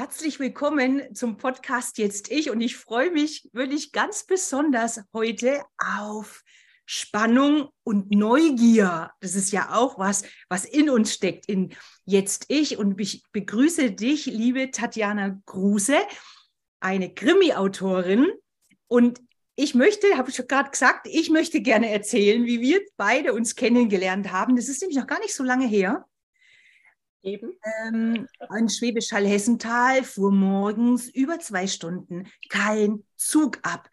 Herzlich willkommen zum Podcast Jetzt Ich und ich freue mich wirklich ganz besonders heute auf Spannung und Neugier. Das ist ja auch was, was in uns steckt, in Jetzt Ich und ich begrüße dich, liebe Tatjana Gruse, eine Krimi-Autorin und ich möchte, habe ich schon gerade gesagt, ich möchte gerne erzählen, wie wir beide uns kennengelernt haben. Das ist nämlich noch gar nicht so lange her. Eben. Ähm, in Schwäbisch Hall-Hessental fuhr morgens über zwei Stunden kein Zug ab.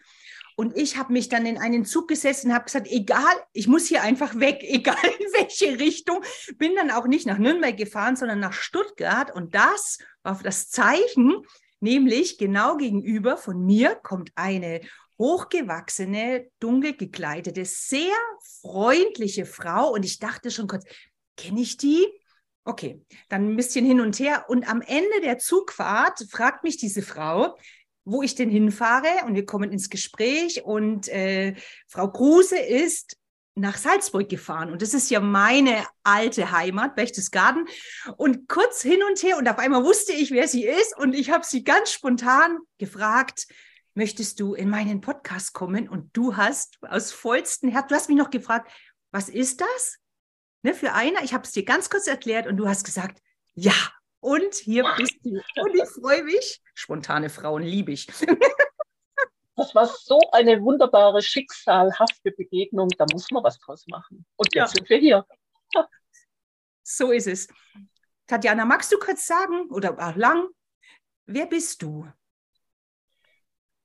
Und ich habe mich dann in einen Zug gesessen und habe gesagt, egal, ich muss hier einfach weg, egal in welche Richtung. Bin dann auch nicht nach Nürnberg gefahren, sondern nach Stuttgart. Und das war das Zeichen, nämlich genau gegenüber von mir kommt eine hochgewachsene, dunkel gekleidete, sehr freundliche Frau. Und ich dachte schon kurz, kenne ich die? Okay, dann ein bisschen hin und her. Und am Ende der Zugfahrt fragt mich diese Frau, wo ich denn hinfahre. Und wir kommen ins Gespräch. Und äh, Frau Kruse ist nach Salzburg gefahren. Und das ist ja meine alte Heimat, Berchtesgaden. Und kurz hin und her. Und auf einmal wusste ich, wer sie ist. Und ich habe sie ganz spontan gefragt, möchtest du in meinen Podcast kommen? Und du hast aus vollstem Herzen, du hast mich noch gefragt, was ist das? Ne, für einer. Ich habe es dir ganz kurz erklärt und du hast gesagt, ja. Und hier bist du. Und ich freue mich. Spontane Frauen liebe ich. Das war so eine wunderbare, schicksalhafte Begegnung. Da muss man was draus machen. Und jetzt ja. sind wir hier. So ist es. Tatjana, magst du kurz sagen oder auch lang, wer bist du?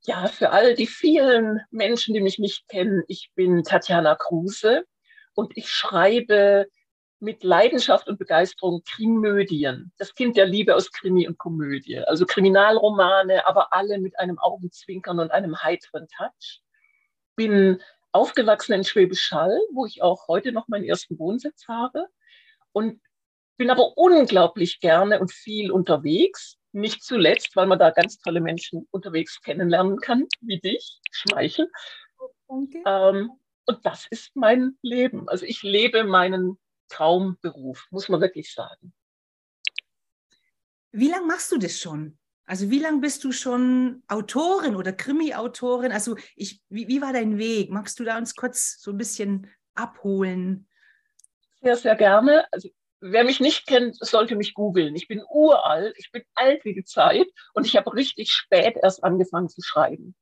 Ja, für all die vielen Menschen, die mich nicht kennen, ich bin Tatjana Kruse und ich schreibe mit Leidenschaft und Begeisterung Krimödien. Das Kind der Liebe aus Krimi und Komödie. Also Kriminalromane, aber alle mit einem Augenzwinkern und einem heiteren Touch. Bin aufgewachsen in Schwäbisch Hall, wo ich auch heute noch meinen ersten Wohnsitz habe. Und bin aber unglaublich gerne und viel unterwegs. Nicht zuletzt, weil man da ganz tolle Menschen unterwegs kennenlernen kann, wie dich, Schmeichel. Danke. Ähm, und das ist mein Leben. Also ich lebe meinen Traumberuf, muss man wirklich sagen. Wie lange machst du das schon? Also wie lange bist du schon Autorin oder Krimi-Autorin? Also ich, wie, wie war dein Weg? Magst du da uns kurz so ein bisschen abholen? Sehr, sehr gerne. Also wer mich nicht kennt, sollte mich googeln. Ich bin uralt, ich bin alt wie die Zeit und ich habe richtig spät erst angefangen zu schreiben.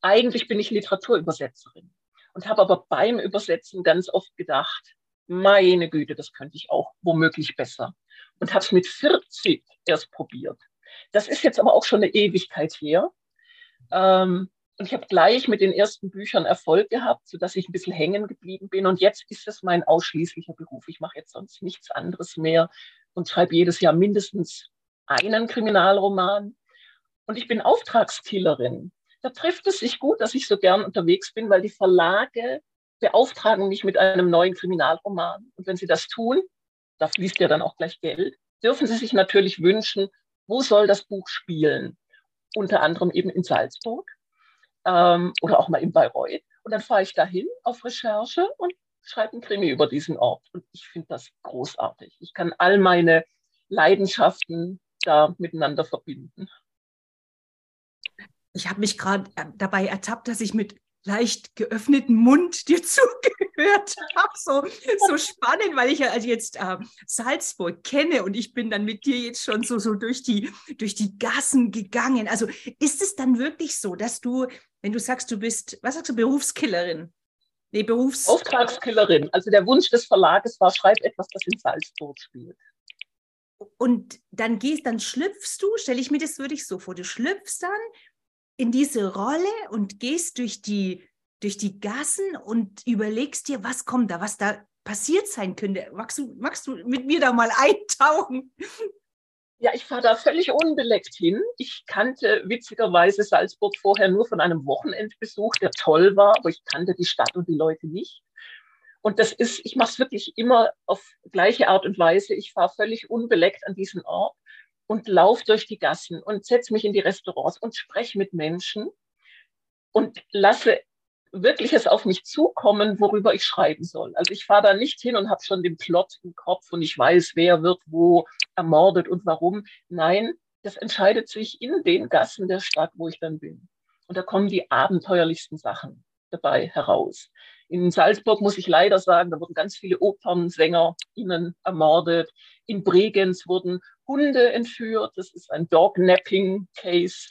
Eigentlich bin ich Literaturübersetzerin und habe aber beim Übersetzen ganz oft gedacht, meine Güte, das könnte ich auch womöglich besser. Und habe es mit 40 erst probiert. Das ist jetzt aber auch schon eine Ewigkeit her. Ähm, und ich habe gleich mit den ersten Büchern Erfolg gehabt, sodass ich ein bisschen hängen geblieben bin. Und jetzt ist es mein ausschließlicher Beruf. Ich mache jetzt sonst nichts anderes mehr und schreibe jedes Jahr mindestens einen Kriminalroman. Und ich bin Auftragskillerin da trifft es sich gut, dass ich so gern unterwegs bin, weil die Verlage beauftragen mich mit einem neuen Kriminalroman. Und wenn sie das tun, da fließt ja dann auch gleich Geld, dürfen sie sich natürlich wünschen, wo soll das Buch spielen? Unter anderem eben in Salzburg ähm, oder auch mal in Bayreuth. Und dann fahre ich dahin auf Recherche und schreibe einen Krimi über diesen Ort. Und ich finde das großartig. Ich kann all meine Leidenschaften da miteinander verbinden ich habe mich gerade äh, dabei ertappt, dass ich mit leicht geöffnetem Mund dir zugehört habe. So, so spannend, weil ich ja also jetzt äh, Salzburg kenne und ich bin dann mit dir jetzt schon so, so durch, die, durch die Gassen gegangen. Also ist es dann wirklich so, dass du, wenn du sagst, du bist, was sagst du, Berufskillerin? Nee, Berufs... Auftragskillerin. Also der Wunsch des Verlages war, schreib etwas, das in Salzburg spielt. Und dann gehst, dann schlüpfst du, stelle ich mir das wirklich so vor, du schlüpfst dann in diese Rolle und gehst durch die, durch die Gassen und überlegst dir, was kommt da, was da passiert sein könnte. Magst du, magst du mit mir da mal eintauchen? Ja, ich fahre da völlig unbeleckt hin. Ich kannte witzigerweise Salzburg vorher nur von einem Wochenendbesuch, der toll war, aber ich kannte die Stadt und die Leute nicht. Und das ist, ich mache es wirklich immer auf gleiche Art und Weise. Ich fahre völlig unbeleckt an diesen Ort und laufe durch die Gassen und setze mich in die Restaurants und spreche mit Menschen und lasse wirklich es auf mich zukommen, worüber ich schreiben soll. Also ich fahre da nicht hin und habe schon den Plot im Kopf und ich weiß, wer wird wo ermordet und warum. Nein, das entscheidet sich in den Gassen der Stadt, wo ich dann bin. Und da kommen die abenteuerlichsten Sachen dabei heraus. In Salzburg muss ich leider sagen, da wurden ganz viele Opernsänger*innen ermordet. In Bregenz wurden Hunde entführt. Das ist ein Dog-Napping-Case.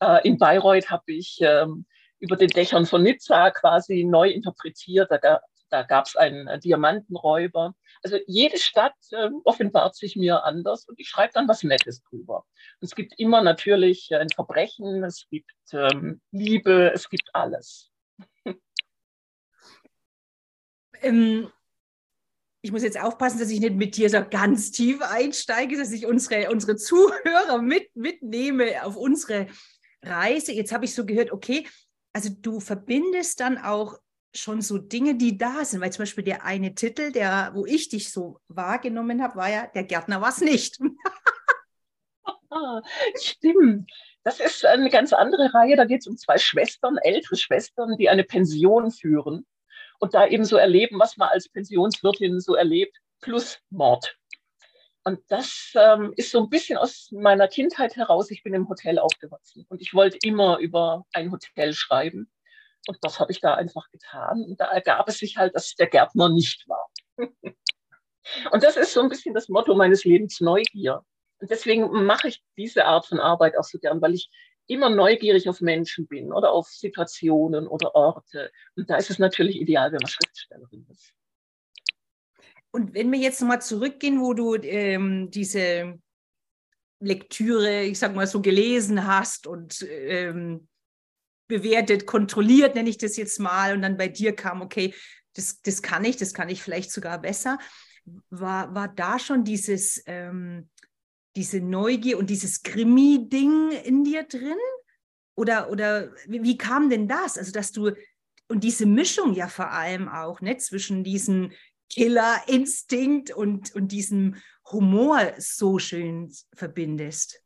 Äh, in Bayreuth habe ich ähm, über den Dächern von Nizza quasi neu interpretiert. Da, da gab es einen äh, Diamantenräuber. Also jede Stadt äh, offenbart sich mir anders und ich schreibe dann was Nettes drüber. Und es gibt immer natürlich äh, ein Verbrechen, es gibt ähm, Liebe, es gibt alles. ähm, ich muss jetzt aufpassen, dass ich nicht mit dir so ganz tief einsteige, dass ich unsere, unsere Zuhörer mit, mitnehme auf unsere Reise. Jetzt habe ich so gehört, okay, also du verbindest dann auch schon so Dinge, die da sind, weil zum Beispiel der eine Titel, der, wo ich dich so wahrgenommen habe, war ja, der Gärtner war es nicht. ah, stimmt. Das ist eine ganz andere Reihe. Da geht es um zwei Schwestern, ältere Schwestern, die eine Pension führen und da eben so erleben, was man als Pensionswirtin so erlebt, plus Mord. Und das ähm, ist so ein bisschen aus meiner Kindheit heraus. Ich bin im Hotel aufgewachsen und ich wollte immer über ein Hotel schreiben. Und das habe ich da einfach getan. Und da ergab es sich halt, dass der Gärtner nicht war. und das ist so ein bisschen das Motto meines Lebens, Neugier. Und deswegen mache ich diese Art von Arbeit auch so gern, weil ich immer neugierig auf Menschen bin oder auf Situationen oder Orte. Und da ist es natürlich ideal, wenn man Schriftstellerin ist. Und wenn wir jetzt nochmal zurückgehen, wo du ähm, diese Lektüre, ich sag mal so, gelesen hast und ähm, bewertet, kontrolliert, nenne ich das jetzt mal, und dann bei dir kam, okay, das, das kann ich, das kann ich vielleicht sogar besser. War, war da schon dieses, ähm, diese Neugier und dieses Krimi-Ding in dir drin? Oder, oder wie, kam denn das? Also, dass du, und diese Mischung ja vor allem auch, ne, zwischen diesem Killer-Instinkt und, und diesem Humor so schön verbindest.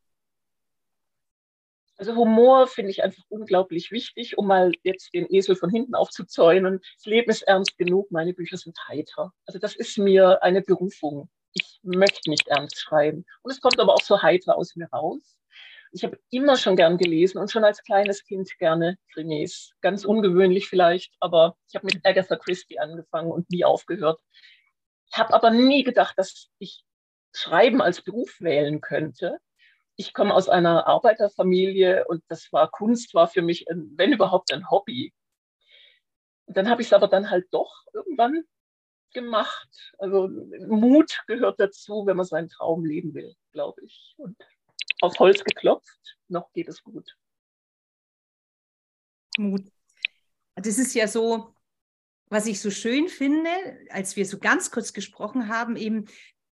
Also Humor finde ich einfach unglaublich wichtig, um mal jetzt den Esel von hinten aufzuzäunen. Das Leben ist ernst genug, meine Bücher sind heiter. Also das ist mir eine Berufung. Ich möchte nicht ernst schreiben. Und es kommt aber auch so heiter aus mir raus. Ich habe immer schon gern gelesen und schon als kleines Kind gerne Krimis. Ganz ungewöhnlich vielleicht, aber ich habe mit Agatha Christie angefangen und nie aufgehört. Ich habe aber nie gedacht, dass ich Schreiben als Beruf wählen könnte ich komme aus einer Arbeiterfamilie und das war Kunst war für mich, ein, wenn überhaupt, ein Hobby. Und dann habe ich es aber dann halt doch irgendwann gemacht. Also Mut gehört dazu, wenn man seinen Traum leben will, glaube ich. Und auf Holz geklopft, noch geht es gut. Mut. Das ist ja so, was ich so schön finde, als wir so ganz kurz gesprochen haben, eben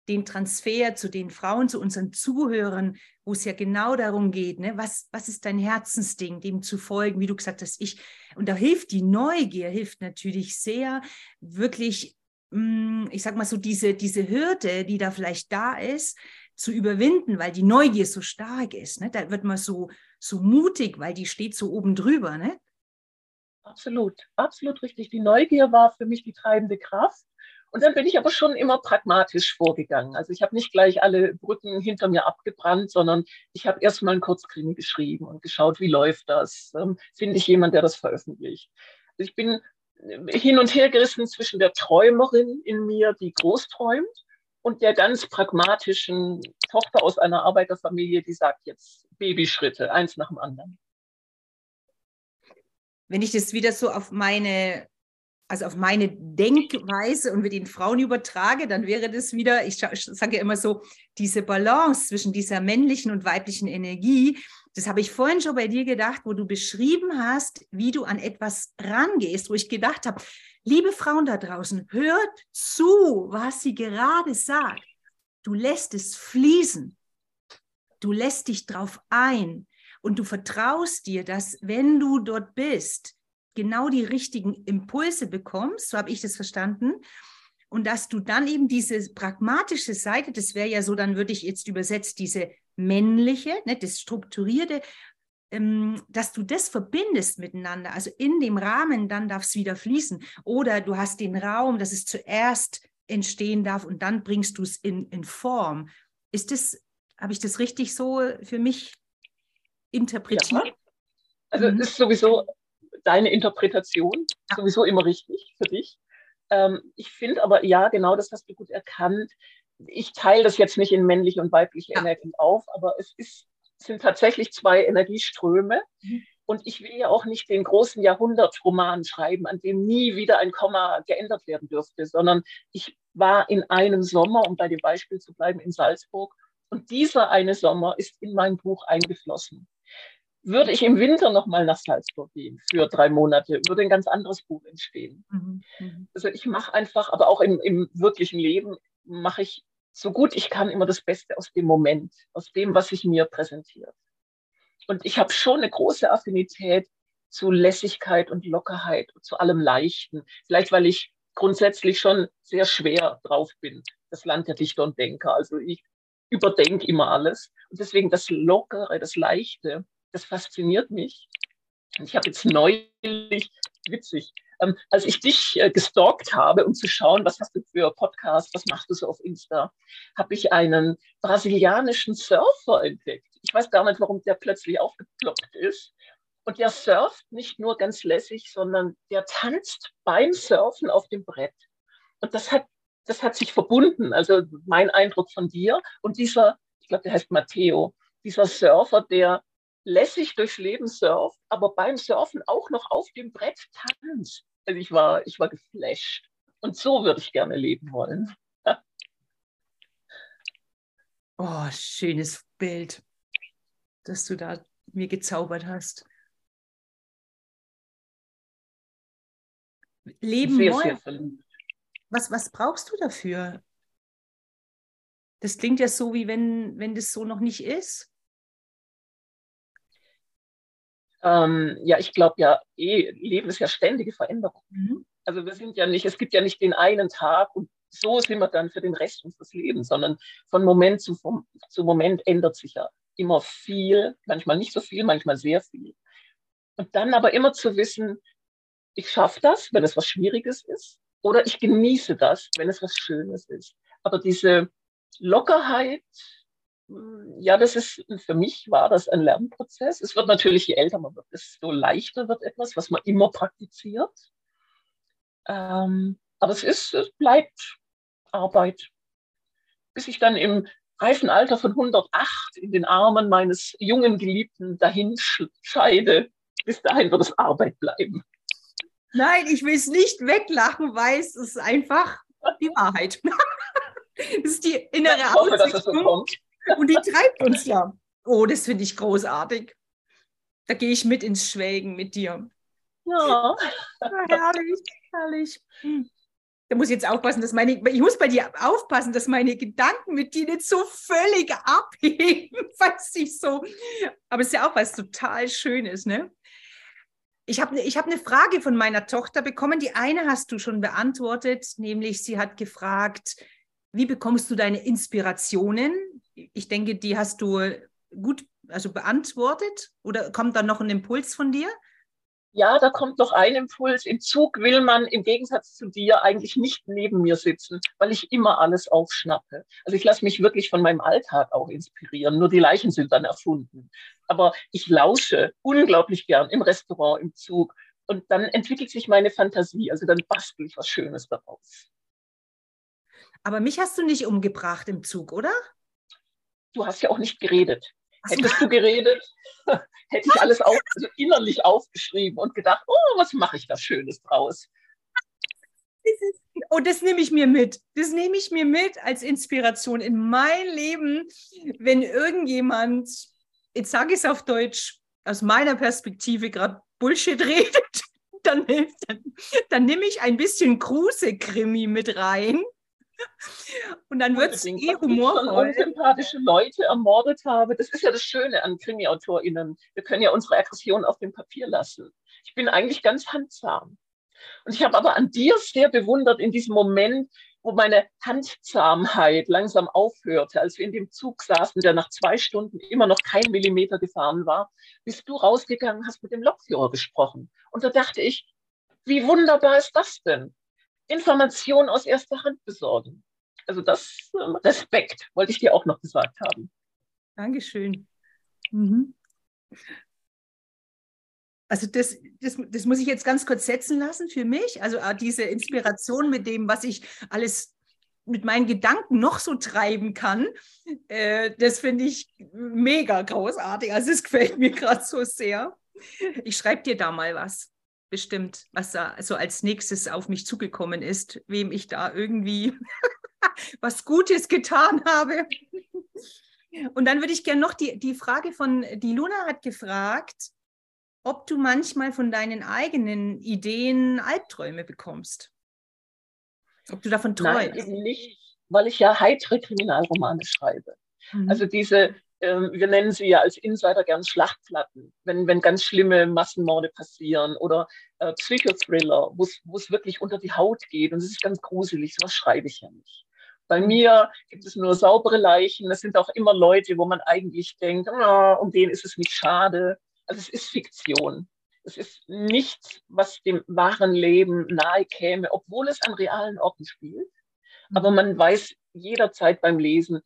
den Transfer zu den Frauen, zu unseren Zuhörern, wo es ja genau darum geht, ne? was, was ist dein Herzensding, dem zu folgen, wie du gesagt hast, ich, und da hilft die Neugier, hilft natürlich sehr, wirklich, ich sag mal so, diese, diese Hürde, die da vielleicht da ist, zu überwinden, weil die Neugier so stark ist. Ne? Da wird man so, so mutig, weil die steht so oben drüber. Ne? Absolut, absolut richtig. Die Neugier war für mich die treibende Kraft. Und dann bin ich aber schon immer pragmatisch vorgegangen. Also ich habe nicht gleich alle Brücken hinter mir abgebrannt, sondern ich habe erstmal einen Kurzkrimi geschrieben und geschaut, wie läuft das? Ähm, Finde ich jemand, der das veröffentlicht? Ich bin hin und her gerissen zwischen der Träumerin in mir, die groß träumt, und der ganz pragmatischen Tochter aus einer Arbeiterfamilie, die sagt jetzt Babyschritte, eins nach dem anderen. Wenn ich das wieder so auf meine also auf meine Denkweise und mit den Frauen übertrage, dann wäre das wieder, ich, sage ja immer so, diese Balance zwischen dieser männlichen und weiblichen Energie. Das habe ich vorhin schon bei dir gedacht, wo du beschrieben hast, wie du an etwas rangehst, wo ich gedacht habe, liebe Frauen da draußen, hört zu, was sie gerade sagt. Du lässt es fließen. Du lässt dich drauf ein und du vertraust dir, dass wenn du dort bist, genau die richtigen Impulse bekommst, so habe ich das verstanden. Und dass du dann eben diese pragmatische Seite, das wäre ja so, dann würde ich jetzt übersetzt, diese männliche, ne, das strukturierte, ähm, dass du das verbindest miteinander. Also in dem Rahmen, dann darf es wieder fließen. Oder du hast den Raum, dass es zuerst entstehen darf und dann bringst du es in, in Form. Ist das Habe ich das richtig so für mich interpretiert? Ja. Also mhm. ist sowieso deine Interpretation ja. sowieso immer richtig für dich. Ähm, ich finde aber, ja, genau das hast du gut erkannt. Ich teile das jetzt nicht in männliche und weibliche ja. Energie auf, aber es ist, sind tatsächlich zwei Energieströme. Mhm. Und ich will ja auch nicht den großen Jahrhundertroman schreiben, an dem nie wieder ein Komma geändert werden dürfte, sondern ich war in einem Sommer, um bei dem Beispiel zu bleiben, in Salzburg. Und dieser eine Sommer ist in mein Buch eingeflossen. Würde ich im Winter nochmal nach Salzburg gehen für drei Monate, würde ein ganz anderes Buch entstehen. Mhm. mhm. Also ich mache einfach, aber auch im, im wirklichen Leben mache ich so gut ich kann immer das Beste aus dem Moment, aus dem, was sich mir präsentiert. Und ich habe schon eine große Affinität zu Lässigkeit und Lockerheit, zu allem Leichten. Vielleicht, weil ich grundsätzlich schon sehr schwer drauf bin. Das Land der Dichter und Denker. Also ich überdenke immer alles. Und deswegen das Lockere, das Leichte, das fasziniert mich. Und ich habe jetzt neulich, witzig, ähm, als ich dich äh, gestalkt habe, um zu schauen, was hast du für Podcast, was machst du so auf Insta, habe ich einen brasilianischen Surfer entdeckt. Ich weiß gar nicht, warum der plötzlich aufgeploppt ist. Und der surft nicht nur ganz lässig, sondern der tanzt beim Surfen auf dem Brett. Und das hat, das hat sich verbunden. Also mein Eindruck von dir und dieser, ich glaube, der heißt Matteo, dieser Surfer, der lässig durchs Leben surft, aber beim Surfen auch noch auf dem Brett tanzt. Also ich war, ich war geflasht. Und so würde ich gerne leben wollen. oh, schönes Bild, das du da mir gezaubert hast. Leben sehr, wollen. Sehr was, was brauchst du dafür? Das klingt ja so, wie wenn, wenn das so noch nicht ist. Ähm, ja, ich glaube ja, eh, Leben ist ja ständige Veränderung. Mhm. Also wir sind ja nicht, es gibt ja nicht den einen Tag und so sind wir dann für den Rest unseres Lebens, sondern von Moment zu, zu Moment ändert sich ja immer viel, manchmal nicht so viel, manchmal sehr viel. Und dann aber immer zu wissen, ich schaffe das, wenn es was Schwieriges ist, oder ich genieße das, wenn es was Schönes ist. Aber diese Lockerheit, ja, das ist, für mich war das ein Lernprozess. Es wird natürlich, je älter man wird, desto leichter wird etwas, was man immer praktiziert. Ähm, aber es ist, es bleibt Arbeit. Bis ich dann im reifen Alter von 108 in den Armen meines jungen Geliebten dahin scheide. Bis dahin wird es Arbeit bleiben. Nein, ich will es nicht weglachen, weil es ist einfach die Wahrheit. das ist die innere ich hoffe, dass es so kommt. Und die treibt uns ja. Oh, das finde ich großartig. Da gehe ich mit ins Schwelgen mit dir. Ja. ja herrlich, herrlich. Da muss ich jetzt aufpassen, dass meine, ich muss bei dir aufpassen, dass meine Gedanken mit dir nicht so völlig abheben, weiß ich so. Aber es ist ja auch was total Schönes, ne? Ich habe ich hab eine Frage von meiner Tochter bekommen. Die eine hast du schon beantwortet, nämlich sie hat gefragt, wie bekommst du deine Inspirationen? Ich denke, die hast du gut also beantwortet oder kommt dann noch ein Impuls von dir? Ja, da kommt noch ein Impuls. Im Zug will man im Gegensatz zu dir eigentlich nicht neben mir sitzen, weil ich immer alles aufschnappe. Also ich lasse mich wirklich von meinem Alltag auch inspirieren. Nur die Leichen sind dann erfunden. Aber ich lausche unglaublich gern im Restaurant, im Zug. Und dann entwickelt sich meine Fantasie. Also dann bastel ich was Schönes daraus. Aber mich hast du nicht umgebracht im Zug, oder? Du hast ja auch nicht geredet. Hättest du geredet, hätte ich alles auf, also innerlich aufgeschrieben und gedacht, oh, was mache ich da Schönes draus? Oh, das nehme ich mir mit. Das nehme ich mir mit als Inspiration in mein Leben, wenn irgendjemand, jetzt sage ich es auf Deutsch, aus meiner Perspektive gerade Bullshit redet, dann, dann, dann nehme ich ein bisschen Kruse-Krimi mit rein und dann wird es eh humorvoll. Ich unsympathische Leute ermordet habe. Das ist ja das Schöne an KrimiautorInnen. Wir können ja unsere Aggression auf dem Papier lassen. Ich bin eigentlich ganz handsam. Und ich habe aber an dir sehr bewundert in diesem Moment, wo meine Handzahmheit langsam aufhörte, als wir in dem Zug saßen, der nach zwei Stunden immer noch kein Millimeter gefahren war, bist du rausgegangen, hast mit dem Lokführer gesprochen. Und da dachte ich, wie wunderbar ist das denn? Informationen aus erster Hand besorgen. Also das ähm, Respekt wollte ich dir auch noch gesagt haben. Dankeschön. Mhm. Also das, das, das muss ich jetzt ganz kurz setzen lassen für mich. Also ah, diese Inspiration mit dem, was ich alles mit meinen Gedanken noch so treiben kann, äh, das finde ich mega großartig. Also es gefällt mir gerade so sehr. Ich schreibe dir da mal was, bestimmt, was da so als nächstes auf mich zugekommen ist, wem ich da irgendwie was Gutes getan habe. Und dann würde ich gerne noch die, die Frage von, die Luna hat gefragt, ob du manchmal von deinen eigenen Ideen Albträume bekommst. Ob du davon träumst. Nein, eben nicht, weil ich ja heitere Kriminalromane schreibe. Mhm. Also diese, wir nennen sie ja als Insider gern Schlachtplatten, wenn, wenn ganz schlimme Massenmorde passieren oder äh, Psychothriller, wo es wirklich unter die Haut geht und es ist ganz gruselig, sowas schreibe ich ja nicht. Bei mir gibt es nur saubere Leichen. Das sind auch immer Leute, wo man eigentlich denkt, oh, um den ist es nicht schade. Also es ist Fiktion. Es ist nichts, was dem wahren Leben nahe käme, obwohl es an realen Orten spielt. Aber mhm. man weiß jederzeit beim Lesen,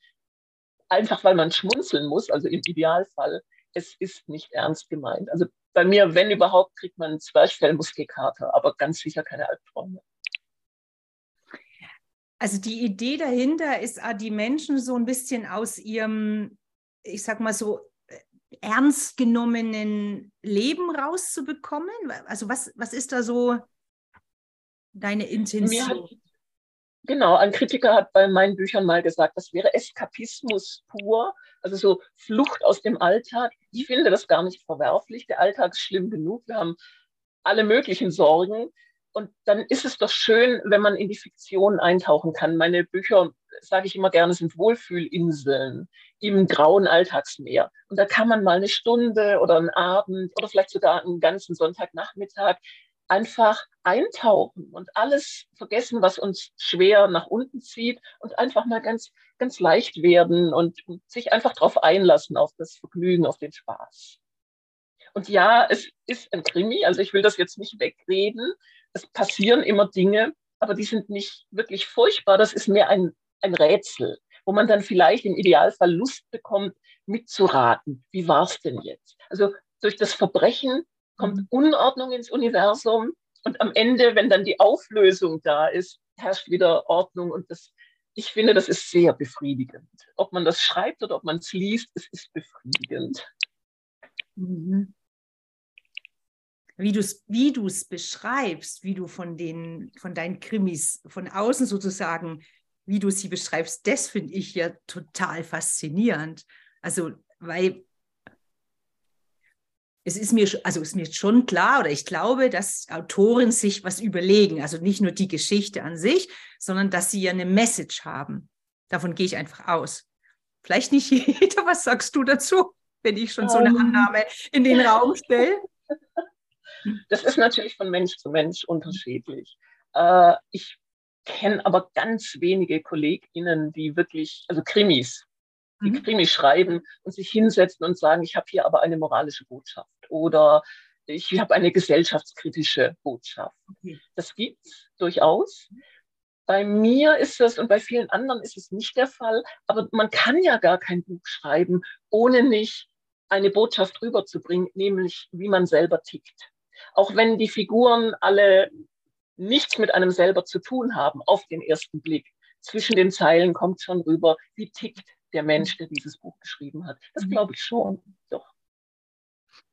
einfach weil man schmunzeln muss, also im Idealfall, es ist nicht ernst gemeint. Also bei mir, wenn überhaupt, kriegt man einen Zwerchfellmuskelkater, aber ganz sicher keine Albträume. Also die Idee dahinter ist, die Menschen so ein bisschen aus ihrem, ich sag mal so, ernst genommenen Leben rauszubekommen? Also was, was ist da so deine Intention? Hat, genau, ein Kritiker hat bei meinen Büchern mal gesagt, das wäre Eskapismus pur, also so Flucht aus dem Alltag. Ich finde das gar nicht verwerflich. Der Alltag ist schlimm genug. Wir haben alle möglichen Sorgen. Und dann ist es doch schön, wenn man in die Fiktion eintauchen kann. Meine Bücher, sage ich immer gerne, sind Wohlfühlinseln im grauen Alltagsmeer. Und da kann man mal eine Stunde oder einen Abend oder vielleicht sogar einen ganzen Sonntagnachmittag einfach eintauchen und alles vergessen, was uns schwer nach unten zieht und einfach mal ganz, ganz leicht werden und, sich einfach darauf einlassen, auf das Vergnügen, auf den Spaß. Und ja, es ist ein Krimi, also ich will das jetzt nicht wegreden. Es passieren immer Dinge, aber die sind nicht wirklich furchtbar. Das ist mehr ein, ein Rätsel, wo man dann vielleicht im Idealfall Lust bekommt, mitzuraten. Wie war es denn jetzt? Also durch das Verbrechen kommt. Unordnung ins Universum und am Ende, wenn dann die Auflösung da ist, herrscht wieder Ordnung und das, ich finde, das ist sehr befriedigend. Ob man das schreibt oder ob man es liest, es ist befriedigend. Mhm wie du es wie du's beschreibst, wie du von, den, von deinen Krimis von außen sozusagen, wie du sie beschreibst, das finde ich ja total faszinierend. Also, weil es ist mir, also ist mir schon klar oder ich glaube, dass Autoren sich was überlegen. Also nicht nur die Geschichte an sich, sondern dass sie ja eine Message haben. Davon gehe ich einfach aus. Vielleicht nicht jeder. Was sagst du dazu, wenn ich schon so eine ähm. Annahme in den Raum stelle? Das ist natürlich von Mensch zu Mensch unterschiedlich. Äh, ich kenne aber ganz wenige KollegInnen, die wirklich, also Krimis, die mhm. Krimis schreiben und sich hinsetzen und sagen, ich habe hier aber eine moralische Botschaft oder ich habe eine gesellschaftskritische Botschaft. Okay. Das gibt es durchaus. Bei mir ist es und bei vielen anderen ist es nicht der Fall, aber man kann ja gar kein Buch schreiben, ohne nicht eine Botschaft rüberzubringen, nämlich wie man selber tickt auch wenn die Figuren alle nichts mit einem selber zu tun haben auf den ersten Blick. Zwischen den Zeilen kommt schon rüber, wie tickt der Mensch, der dieses Buch geschrieben hat. Das mhm. glaube ich schon, doch.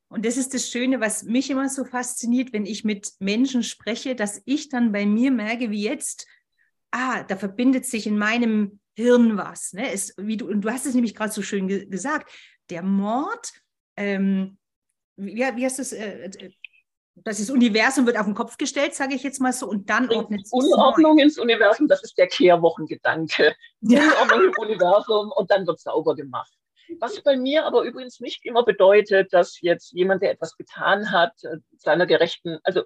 Und das ist das Schöne, was mich immer so fasziniert, wenn ich mit Menschen spreche, dass ich dann bei mir merke, wie jetzt, ah, da verbindet sich in meinem Hirn was. Ne? Es, wie du, und du hast es nämlich gerade so schön ge gesagt, der Mord, ähm, wie, wie hast du es, äh, das Universum wird auf den Kopf gestellt, sage ich jetzt mal so, und dann ordnet es Unordnung ins Universum, das ist der Kehrwochengedanke. Ja. Unordnung im Universum und dann wird sauber gemacht. Was bei mir aber übrigens nicht immer bedeutet, dass jetzt jemand, der etwas getan hat, äh, seiner gerechten, also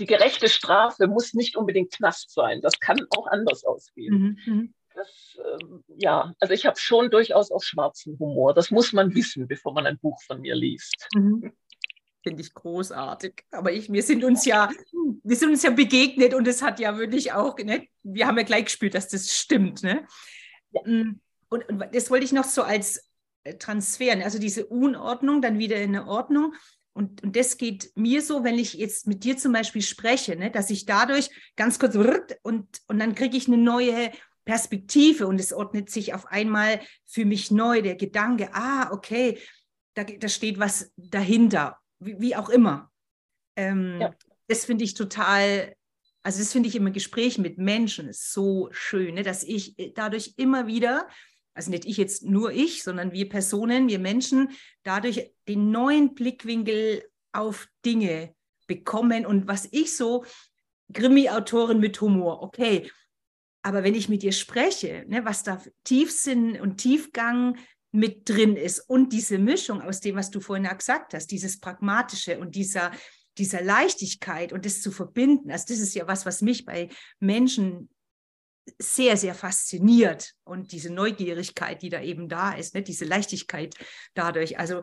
die gerechte Strafe muss nicht unbedingt Knast sein. Das kann auch anders ausgehen. Mhm. mhm. Das, äh, ja, also ich habe schon durchaus auch schwarzen Humor. Das muss man wissen, bevor man ein Buch von mir liest. Mhm finde ich großartig. Aber ich, wir sind uns ja, wir sind uns ja begegnet und es hat ja wirklich auch, ne, wir haben ja gleich gespürt, dass das stimmt. Ne? Mm, und, und das wollte ich noch so als äh, transferieren. Also diese Unordnung dann wieder in eine Ordnung. Und, und das geht mir so, wenn ich jetzt mit dir zum Beispiel spreche, ne, dass ich dadurch ganz kurz und, und dann kriege ich eine neue Perspektive und es ordnet sich auf einmal für mich neu der Gedanke, ah, okay, da, da steht was dahinter, wie, wie auch immer. Ähm, ja. Das finde ich total, also das finde ich im Gespräch mit Menschen ist so schön, ne, dass ich dadurch immer wieder, also nicht ich jetzt nur ich, sondern wir Personen, wir Menschen, dadurch den neuen Blickwinkel auf Dinge bekommen und was ich so, Krimi-Autorin mit Humor, okay, aber wenn ich mit dir spreche, ne, was da Tiefsinn und Tiefgang mit drin ist und diese Mischung aus dem, was du vorhin auch gesagt hast, dieses Pragmatische und dieser, dieser Leichtigkeit und das zu verbinden, also das ist ja was, was mich bei Menschen sehr, sehr fasziniert und diese Neugierigkeit, die da eben da ist, ne, diese Leichtigkeit dadurch. Also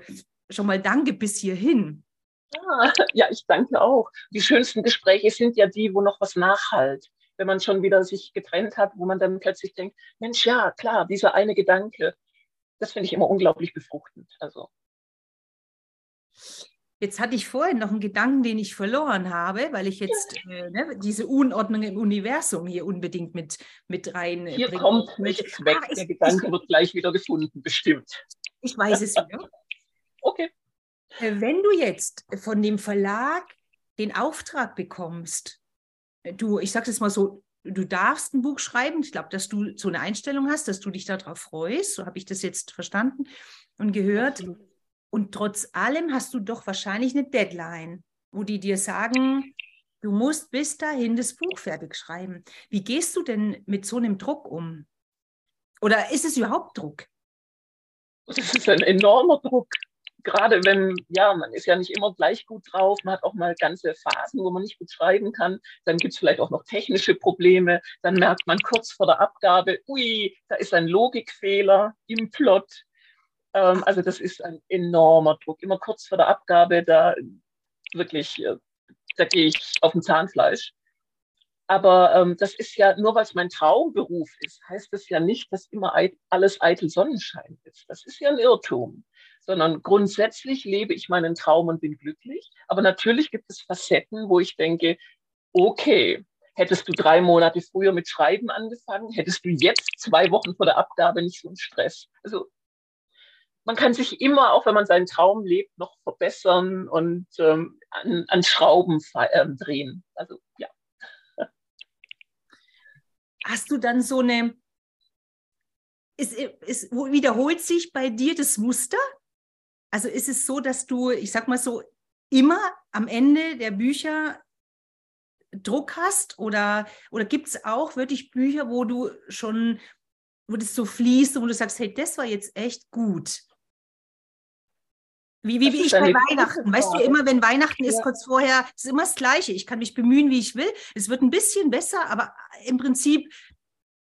schon mal danke bis hierhin. Ja, ja, ich danke auch. Die schönsten Gespräche sind ja die, wo noch was nachhalt wenn man schon wieder sich getrennt hat, wo man dann plötzlich denkt, Mensch, ja, klar, dieser eine Gedanke, das finde ich immer unglaublich befruchtend. Also. Jetzt hatte ich vorhin noch einen Gedanken, den ich verloren habe, weil ich jetzt ja. äh, ne, diese Unordnung im Universum hier unbedingt mit, mit rein. Hier kommt nichts weg. Ah, Der Gedanke ich, wird gleich wieder gefunden, bestimmt. Ich weiß es wieder. Okay. Äh, wenn du jetzt von dem Verlag den Auftrag bekommst, du, ich sage es mal so, du darfst ein Buch schreiben. Ich glaube, dass du so eine Einstellung hast, dass du dich darauf freust. So habe ich das jetzt verstanden und gehört. Und trotz allem hast du doch wahrscheinlich eine Deadline, wo die dir sagen, du musst bis dahin das Buch fertig schreiben. Wie gehst du denn mit so einem Druck um? Oder ist es überhaupt Druck? Das ist ein enormer Druck gerade wenn, ja, man ist ja nicht immer gleich gut drauf, man hat auch mal ganze Phasen, wo man nicht gut schreiben kann, dann gibt es vielleicht auch noch technische Probleme, dann merkt man kurz vor der Abgabe, ui, da ist ein Logikfehler im Plot. Ähm, also das ist ein enormer Druck. Immer kurz vor der Abgabe, da wirklich, äh, da gehe ich auf dem Zahnfleisch. Aber ähm, das ist ja, nur weil es mein Traumberuf ist, heißt das ja nicht, dass immer alles eitel Sonnenschein ist. Das ist ja ein Irrtum sondern grundsätzlich lebe ich meinen Traum und bin glücklich. Aber natürlich gibt es Facetten, wo ich denke, okay, hättest du drei Monate früher mit Schreiben angefangen, hättest du jetzt zwei Wochen vor der Abgabe nicht so einen Stress. Also man kann sich immer, auch wenn man seinen Traum lebt, noch verbessern und ähm, an, an, Schrauben äh, drehen. Also ja. Hast du dann so eine, ist, ist, wiederholt sich bei dir das Muster? Also ist es so, dass du, ich sag mal so, immer am Ende der Bücher Druck hast oder, oder gibt es auch wirklich Bücher, wo du schon, wo das so fließt und wo du sagst, hey, das war jetzt echt gut? Wie, wie, wie ich bei Weihnachten. Weißt du, immer wenn Weihnachten ist, ja. kurz vorher, ist immer das Gleiche. Ich kann mich bemühen, wie ich will. Es wird ein bisschen besser, aber im Prinzip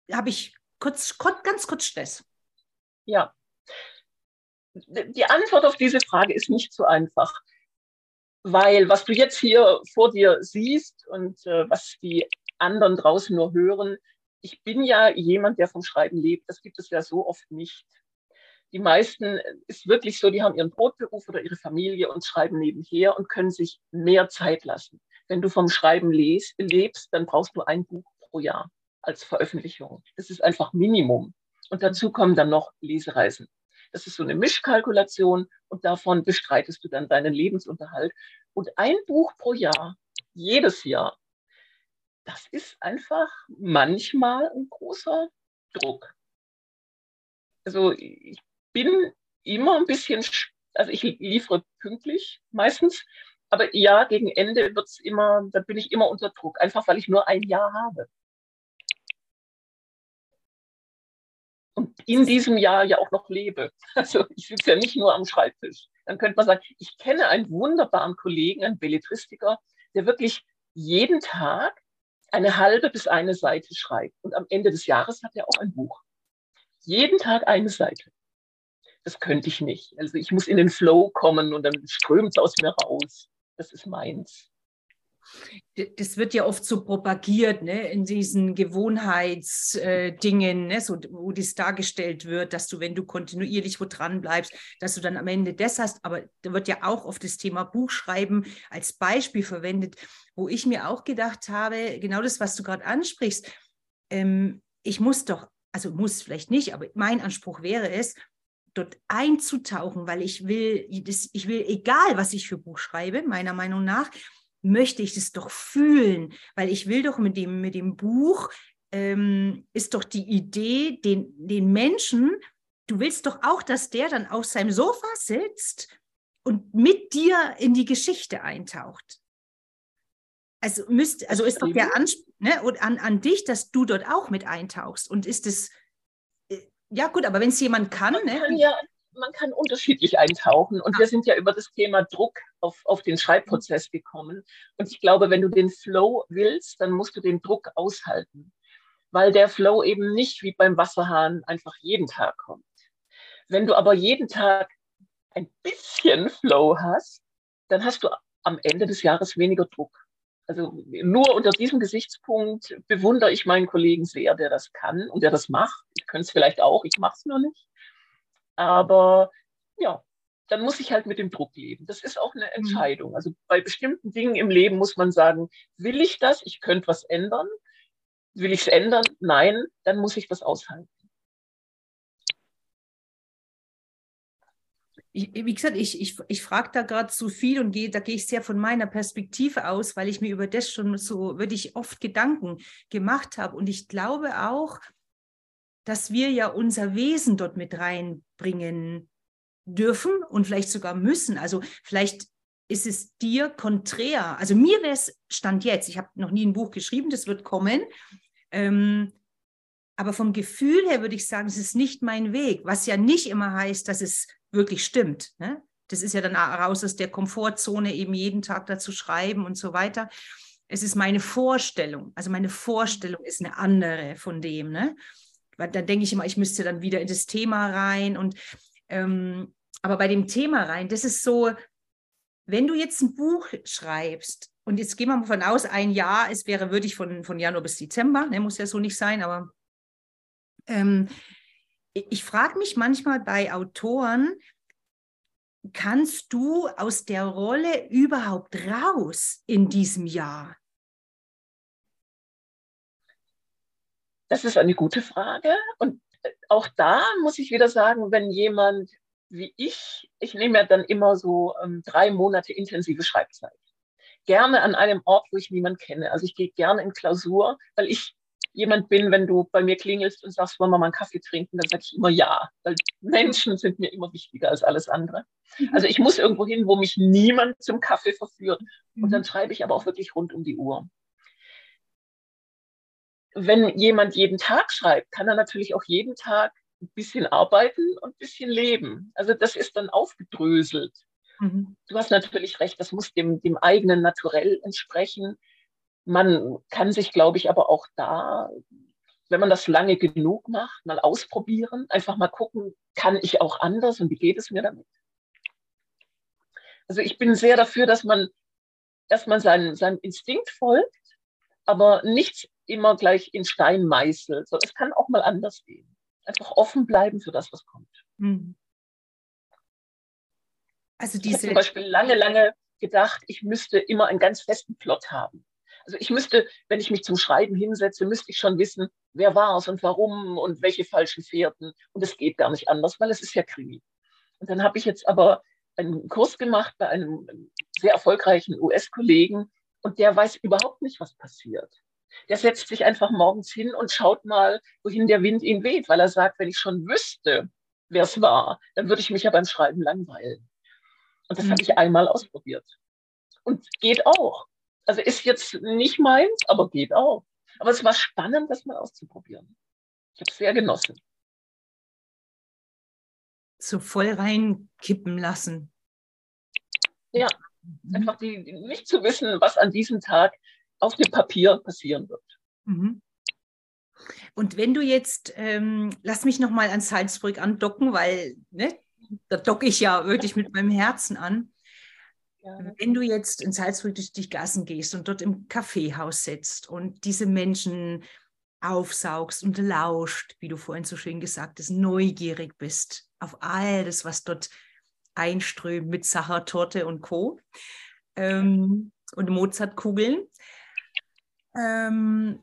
habe ich kurz, kurz, ganz kurz Stress. Ja, die Antwort auf diese Frage ist nicht so einfach, weil was du jetzt hier vor dir siehst und äh, was die anderen draußen nur hören, ich bin ja jemand, der vom Schreiben lebt. Das gibt es ja so oft nicht. Die meisten äh, ist wirklich so, die haben ihren Brotberuf oder ihre Familie und schreiben nebenher und können sich mehr Zeit lassen. Wenn du vom Schreiben les, lebst, dann brauchst du ein Buch pro Jahr als Veröffentlichung. Das ist einfach Minimum. Und dazu kommen dann noch Lesereisen. Das ist so eine Mischkalkulation und davon bestreitest du dann deinen Lebensunterhalt. Und ein Buch pro Jahr, jedes Jahr, das ist einfach manchmal ein großer Druck. Also ich bin immer ein bisschen, also ich liefere pünktlich meistens, aber ja, gegen Ende wird es immer, da bin ich immer unter Druck, einfach weil ich nur ein Jahr habe. In diesem Jahr ja auch noch lebe. Also ich sitze ja nicht nur am Schreibtisch. Dann könnte man sagen, ich kenne einen wunderbaren Kollegen, einen Belletristiker, der wirklich jeden Tag eine halbe bis eine Seite schreibt. Und am Ende des Jahres hat er auch ein Buch. Jeden Tag eine Seite. Das könnte ich nicht. Also ich muss in den Flow kommen und dann strömt es aus mir raus. Das ist meins. Das wird ja oft so propagiert, ne, in diesen Gewohnheitsdingen, äh, ne, so, wo das dargestellt wird, dass du, wenn du kontinuierlich wo dran bleibst, dass du dann am Ende das hast. Aber da wird ja auch oft das Thema Buchschreiben als Beispiel verwendet, wo ich mir auch gedacht habe, genau das, was du gerade ansprichst, ähm, ich muss doch, also muss vielleicht nicht, aber mein Anspruch wäre es, dort einzutauchen, weil ich will, ich will, egal was ich für Buch schreibe, meiner Meinung nach, möchte ich das doch fühlen, weil ich will doch mit dem, mit dem Buch, ähm, ist doch die Idee, den, den Menschen, du willst doch auch, dass der dann auf seinem Sofa sitzt und mit dir in die Geschichte eintaucht. Also, müsst, also ist doch der Anspruch ne, an, an dich, dass du dort auch mit eintauchst. Und ist es, äh, ja gut, aber wenn es jemand kann. Ne, ja man kann unterschiedlich eintauchen. Und wir sind ja über das Thema Druck auf, auf den Schreibprozess gekommen. Und ich glaube, wenn du den Flow willst, dann musst du den Druck aushalten. Weil der Flow eben nicht wie beim Wasserhahn einfach jeden Tag kommt. Wenn du aber jeden Tag ein bisschen Flow hast, dann hast du am Ende des Jahres weniger Druck. Also nur unter diesem Gesichtspunkt bewundere ich meinen Kollegen sehr, der das kann und der das macht. Ich könnte es vielleicht auch, ich mache es nur nicht. Aber ja, dann muss ich halt mit dem Druck leben. Das ist auch eine mhm. Entscheidung. Also bei bestimmten Dingen im Leben muss man sagen, will ich das? Ich könnte was ändern. Will ich es ändern? Nein, dann muss ich das aushalten. Ich, wie gesagt, ich, ich, ich frage da gerade zu viel und gehe, da gehe ich sehr von meiner Perspektive aus, weil ich mir über das schon so wirklich oft Gedanken gemacht habe. Und ich glaube auch, dass wir ja unser Wesen dort mit reinbringen dürfen und vielleicht sogar müssen. Also vielleicht ist es dir konträr. Also mir wäre es Stand jetzt, ich habe noch nie ein Buch geschrieben, das wird kommen. Ähm, aber vom Gefühl her würde ich sagen, es ist nicht mein Weg, was ja nicht immer heißt, dass es wirklich stimmt. Ne? Das ist ja dann raus aus der Komfortzone, eben jeden Tag dazu schreiben und so weiter. Es ist meine Vorstellung. Also meine Vorstellung ist eine andere von dem. Ne? Weil dann denke ich immer, ich müsste dann wieder in das Thema rein. Und ähm, aber bei dem Thema rein, das ist so, wenn du jetzt ein Buch schreibst, und jetzt gehen wir mal von aus, ein Jahr, es wäre würdig von, von Januar bis Dezember, ne, muss ja so nicht sein, aber ähm, ich frage mich manchmal bei Autoren, kannst du aus der Rolle überhaupt raus in diesem Jahr? Das ist eine gute Frage. Und auch da muss ich wieder sagen, wenn jemand wie ich, ich nehme ja dann immer so ähm, drei Monate intensive Schreibzeit. Gerne an einem Ort, wo ich niemanden kenne. Also ich gehe gerne in Klausur, weil ich jemand bin, wenn du bei mir klingelst und sagst, wollen wir mal einen Kaffee trinken, dann sage ich immer ja, weil Menschen sind mir immer wichtiger als alles andere. Mhm. Also ich muss irgendwo hin, wo mich niemand zum Kaffee verführt. Und dann mhm. schreibe ich aber auch wirklich rund um die Uhr wenn jemand jeden Tag schreibt, kann er natürlich auch jeden Tag ein bisschen arbeiten und ein bisschen leben. Also das ist dann aufgedröselt. Mhm. Du hast natürlich recht, das muss dem, dem eigenen Naturell entsprechen. Man kann sich, glaube ich, aber auch da, wenn man das lange genug macht, mal ausprobieren, einfach mal gucken, kann ich auch anders und wie geht es mir damit? Also ich bin sehr dafür, dass man, dass man seinem, seinem Instinkt folgt, aber nichts immer gleich in Stein meißelt. So, es kann auch mal anders gehen. Einfach offen bleiben für das, was kommt. Mhm. Also diese... Ich habe zum Beispiel lange, lange gedacht, ich müsste immer einen ganz festen Plot haben. Also ich müsste, wenn ich mich zum Schreiben hinsetze, müsste ich schon wissen, wer war es und warum und welche falschen Fährten. Und es geht gar nicht anders, weil es ist ja Krimi. Und dann habe ich jetzt aber einen Kurs gemacht bei einem sehr erfolgreichen US-Kollegen und der weiß überhaupt nicht, was passiert der setzt sich einfach morgens hin und schaut mal, wohin der Wind ihn weht, weil er sagt, wenn ich schon wüsste, wer es war, dann würde ich mich ja beim Schreiben langweilen. Und das mhm. habe ich einmal ausprobiert. Und geht auch. Also ist jetzt nicht meins, aber geht auch. Aber es war spannend, das mal auszuprobieren. Ich habe es sehr genossen. So voll reinkippen lassen. Ja, mhm. einfach die, die, nicht zu wissen, was an diesem Tag auf dem Papier passieren wird. Mhm. Und wenn du jetzt, ähm, lass mich nochmal an Salzburg andocken, weil ne, da docke ich ja wirklich mit meinem Herzen an. Gerne. Wenn du jetzt in Salzburg durch die Gassen gehst und dort im Kaffeehaus sitzt und diese Menschen aufsaugst und lauscht, wie du vorhin so schön gesagt hast, neugierig bist auf all das, was dort einströmt mit Sachertorte und Co. Ähm, und Mozartkugeln. Ähm,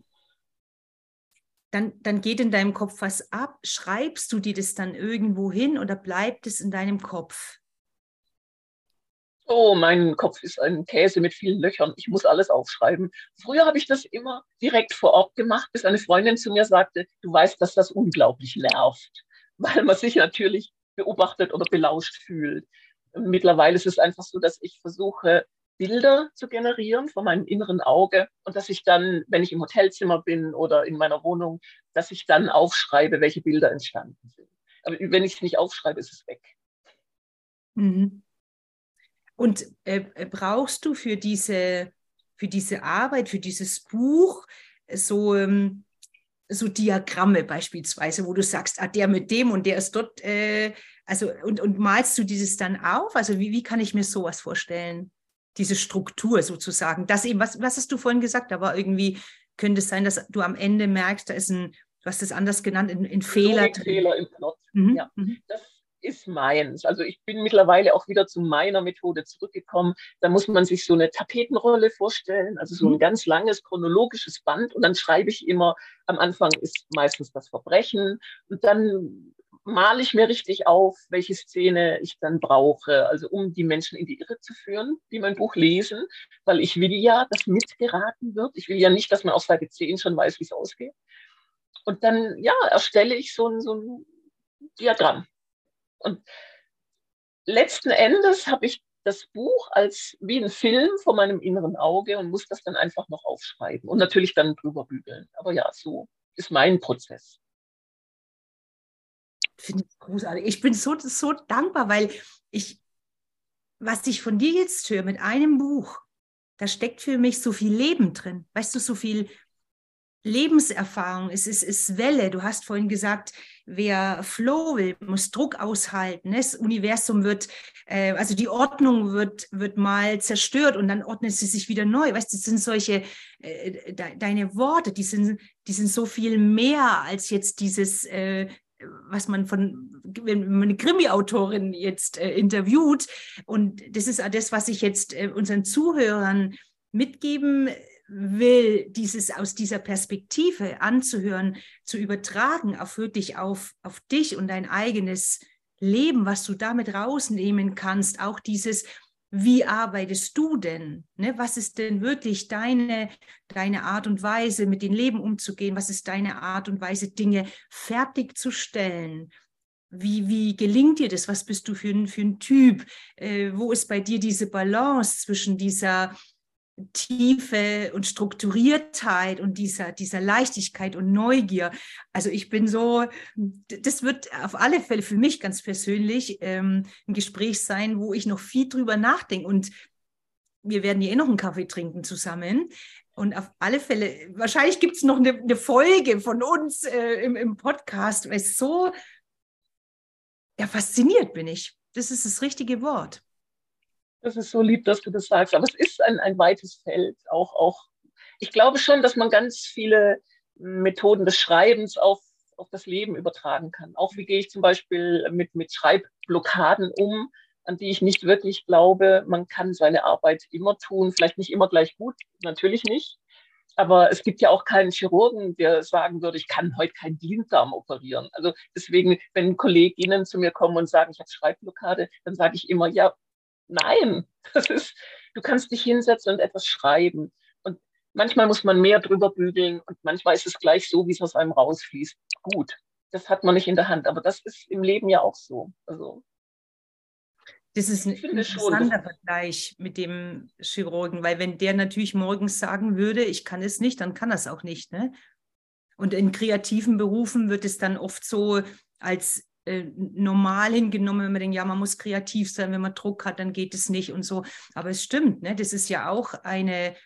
dann, dann geht in deinem Kopf was ab. Schreibst du dir das dann irgendwo hin oder bleibt es in deinem Kopf? Oh, mein Kopf ist ein Käse mit vielen Löchern. Ich muss alles aufschreiben. Früher habe ich das immer direkt vor Ort gemacht, bis eine Freundin zu mir sagte, du weißt, dass das unglaublich nervt, weil man sich natürlich beobachtet oder belauscht fühlt. Mittlerweile ist es einfach so, dass ich versuche, Bilder zu generieren von meinem inneren Auge und dass ich dann, wenn ich im Hotelzimmer bin oder in meiner Wohnung, dass ich dann aufschreibe, welche Bilder entstanden sind. Aber wenn ich es nicht aufschreibe, ist es weg. Mhm. Und äh, äh, brauchst du für diese, für diese Arbeit, für dieses Buch so, ähm, so Diagramme beispielsweise, wo du sagst, ah, der mit dem und der ist dort, äh, also und, und malst du dieses dann auf? Also wie, wie kann ich mir sowas vorstellen? Diese Struktur sozusagen. Das eben, was, was hast du vorhin gesagt? Aber irgendwie könnte es sein, dass du am Ende merkst, da ist ein, du hast es anders genannt, ein, ein Fehler drin. Fehler im Plot. Mhm. Ja. Mhm. Das ist meins. Also ich bin mittlerweile auch wieder zu meiner Methode zurückgekommen. Da muss man sich so eine Tapetenrolle vorstellen, also so ein mhm. ganz langes chronologisches Band. Und dann schreibe ich immer, am Anfang ist meistens das Verbrechen. Und dann male ich mir richtig auf, welche Szene ich dann brauche, also um die Menschen in die Irre zu führen, die mein Buch lesen, weil ich will ja, dass mitgeraten wird. Ich will ja nicht, dass man auf Seite 10 schon weiß, wie es ausgeht. Und dann, ja, erstelle ich so ein, so ein Diagramm. Und letzten Endes habe ich das Buch als wie ein Film vor meinem inneren Auge und muss das dann einfach noch aufschreiben und natürlich dann drüber bügeln. Aber ja, so ist mein Prozess. Finde ich großartig. Ich bin so, so dankbar, weil ich, was ich von dir jetzt höre mit einem Buch, da steckt für mich so viel Leben drin. Weißt du, so viel Lebenserfahrung, es ist, ist Welle. Du hast vorhin gesagt, wer Flow will, muss Druck aushalten. Das Universum wird, äh, also die Ordnung wird, wird mal zerstört und dann ordnet sie sich wieder neu. Weißt du, das sind solche, äh, de, deine Worte, die sind, die sind so viel mehr als jetzt dieses, äh, was man von, wenn man eine Krimi-Autorin jetzt äh, interviewt. Und das ist das, was ich jetzt äh, unseren Zuhörern mitgeben will, dieses aus dieser Perspektive anzuhören, zu übertragen, auf wirklich auf, auf dich und dein eigenes Leben, was du damit rausnehmen kannst, auch dieses, wie arbeitest du denn? Ne? Was ist denn wirklich deine, deine Art und Weise, mit dem Leben umzugehen? Was ist deine Art und Weise, Dinge fertigzustellen? Wie, wie gelingt dir das? Was bist du für ein, für ein Typ? Äh, wo ist bei dir diese Balance zwischen dieser Tiefe und Strukturiertheit und dieser, dieser Leichtigkeit und Neugier. Also ich bin so, das wird auf alle Fälle für mich ganz persönlich ähm, ein Gespräch sein, wo ich noch viel drüber nachdenke. Und wir werden ja eh noch einen Kaffee trinken zusammen. Und auf alle Fälle, wahrscheinlich gibt es noch eine, eine, Folge von uns äh, im, im Podcast, weil es so ja, fasziniert bin ich. Das ist das richtige Wort. Das ist so lieb, dass du das sagst. Aber es ist ein, ein weites Feld. Auch, auch, ich glaube schon, dass man ganz viele Methoden des Schreibens auf, auf das Leben übertragen kann. Auch wie gehe ich zum Beispiel mit, mit Schreibblockaden um, an die ich nicht wirklich glaube. Man kann seine Arbeit immer tun, vielleicht nicht immer gleich gut, natürlich nicht. Aber es gibt ja auch keinen Chirurgen, der sagen würde, ich kann heute keinen Blinddarm operieren. Also deswegen, wenn Kolleginnen zu mir kommen und sagen, ich habe Schreibblockade, dann sage ich immer, ja, Nein, das ist, du kannst dich hinsetzen und etwas schreiben. Und manchmal muss man mehr drüber bügeln und manchmal ist es gleich so, wie es aus einem rausfließt. Gut, das hat man nicht in der Hand, aber das ist im Leben ja auch so. Also, das ist ein interessanter Vergleich mit dem Chirurgen, weil wenn der natürlich morgens sagen würde, ich kann es nicht, dann kann er es auch nicht. Ne? Und in kreativen Berufen wird es dann oft so als äh, normal hingenommen, wenn man denkt, ja, man muss kreativ sein, wenn man Druck hat, dann geht es nicht und so. Aber es stimmt, ne? das ist ja auch eine,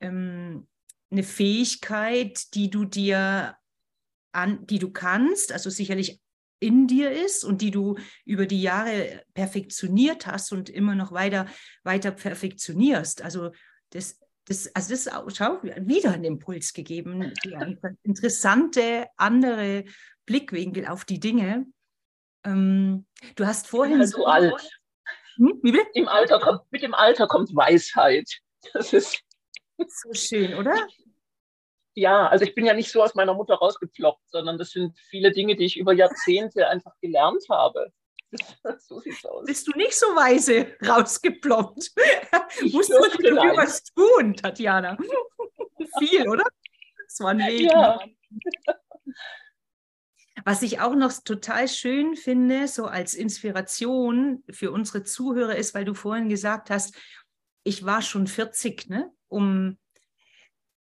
ähm, eine Fähigkeit, die du dir an, die du kannst, also sicherlich in dir ist und die du über die Jahre perfektioniert hast und immer noch weiter, weiter perfektionierst. Also das, das, also das ist auch, schau, wieder ein Impuls gegeben, interessante andere Blickwinkel auf die Dinge. Ähm, du hast vorhin. Also so alt. Hm? Wie bitte? Im Alter kommt, mit dem Alter kommt Weisheit. Das ist so schön, oder? Ja, also ich bin ja nicht so aus meiner Mutter rausgeploppt, sondern das sind viele Dinge, die ich über Jahrzehnte einfach gelernt habe. so sieht's aus. Bist du nicht so weise rausgeploppt? Musst du was tun, Tatjana? Viel, oder? Das war ein Weg. Ja. Was ich auch noch total schön finde, so als Inspiration für unsere Zuhörer ist, weil du vorhin gesagt hast, ich war schon 40, ne? Um,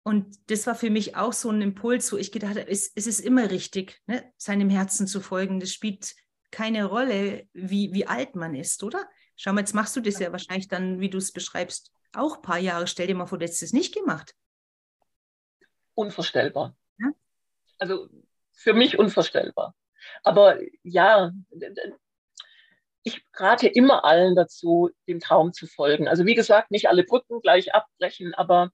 und das war für mich auch so ein Impuls, wo ich gedacht habe, es, es ist immer richtig, ne? seinem Herzen zu folgen. Das spielt keine Rolle, wie, wie alt man ist, oder? Schau mal, jetzt machst du das ja wahrscheinlich dann, wie du es beschreibst, auch ein paar Jahre. Stell dir mal vor, du hättest es nicht gemacht. Unvorstellbar. Ja? Also für mich unvorstellbar. Aber ja, ich rate immer allen dazu, dem Traum zu folgen. Also wie gesagt, nicht alle Brücken gleich abbrechen, aber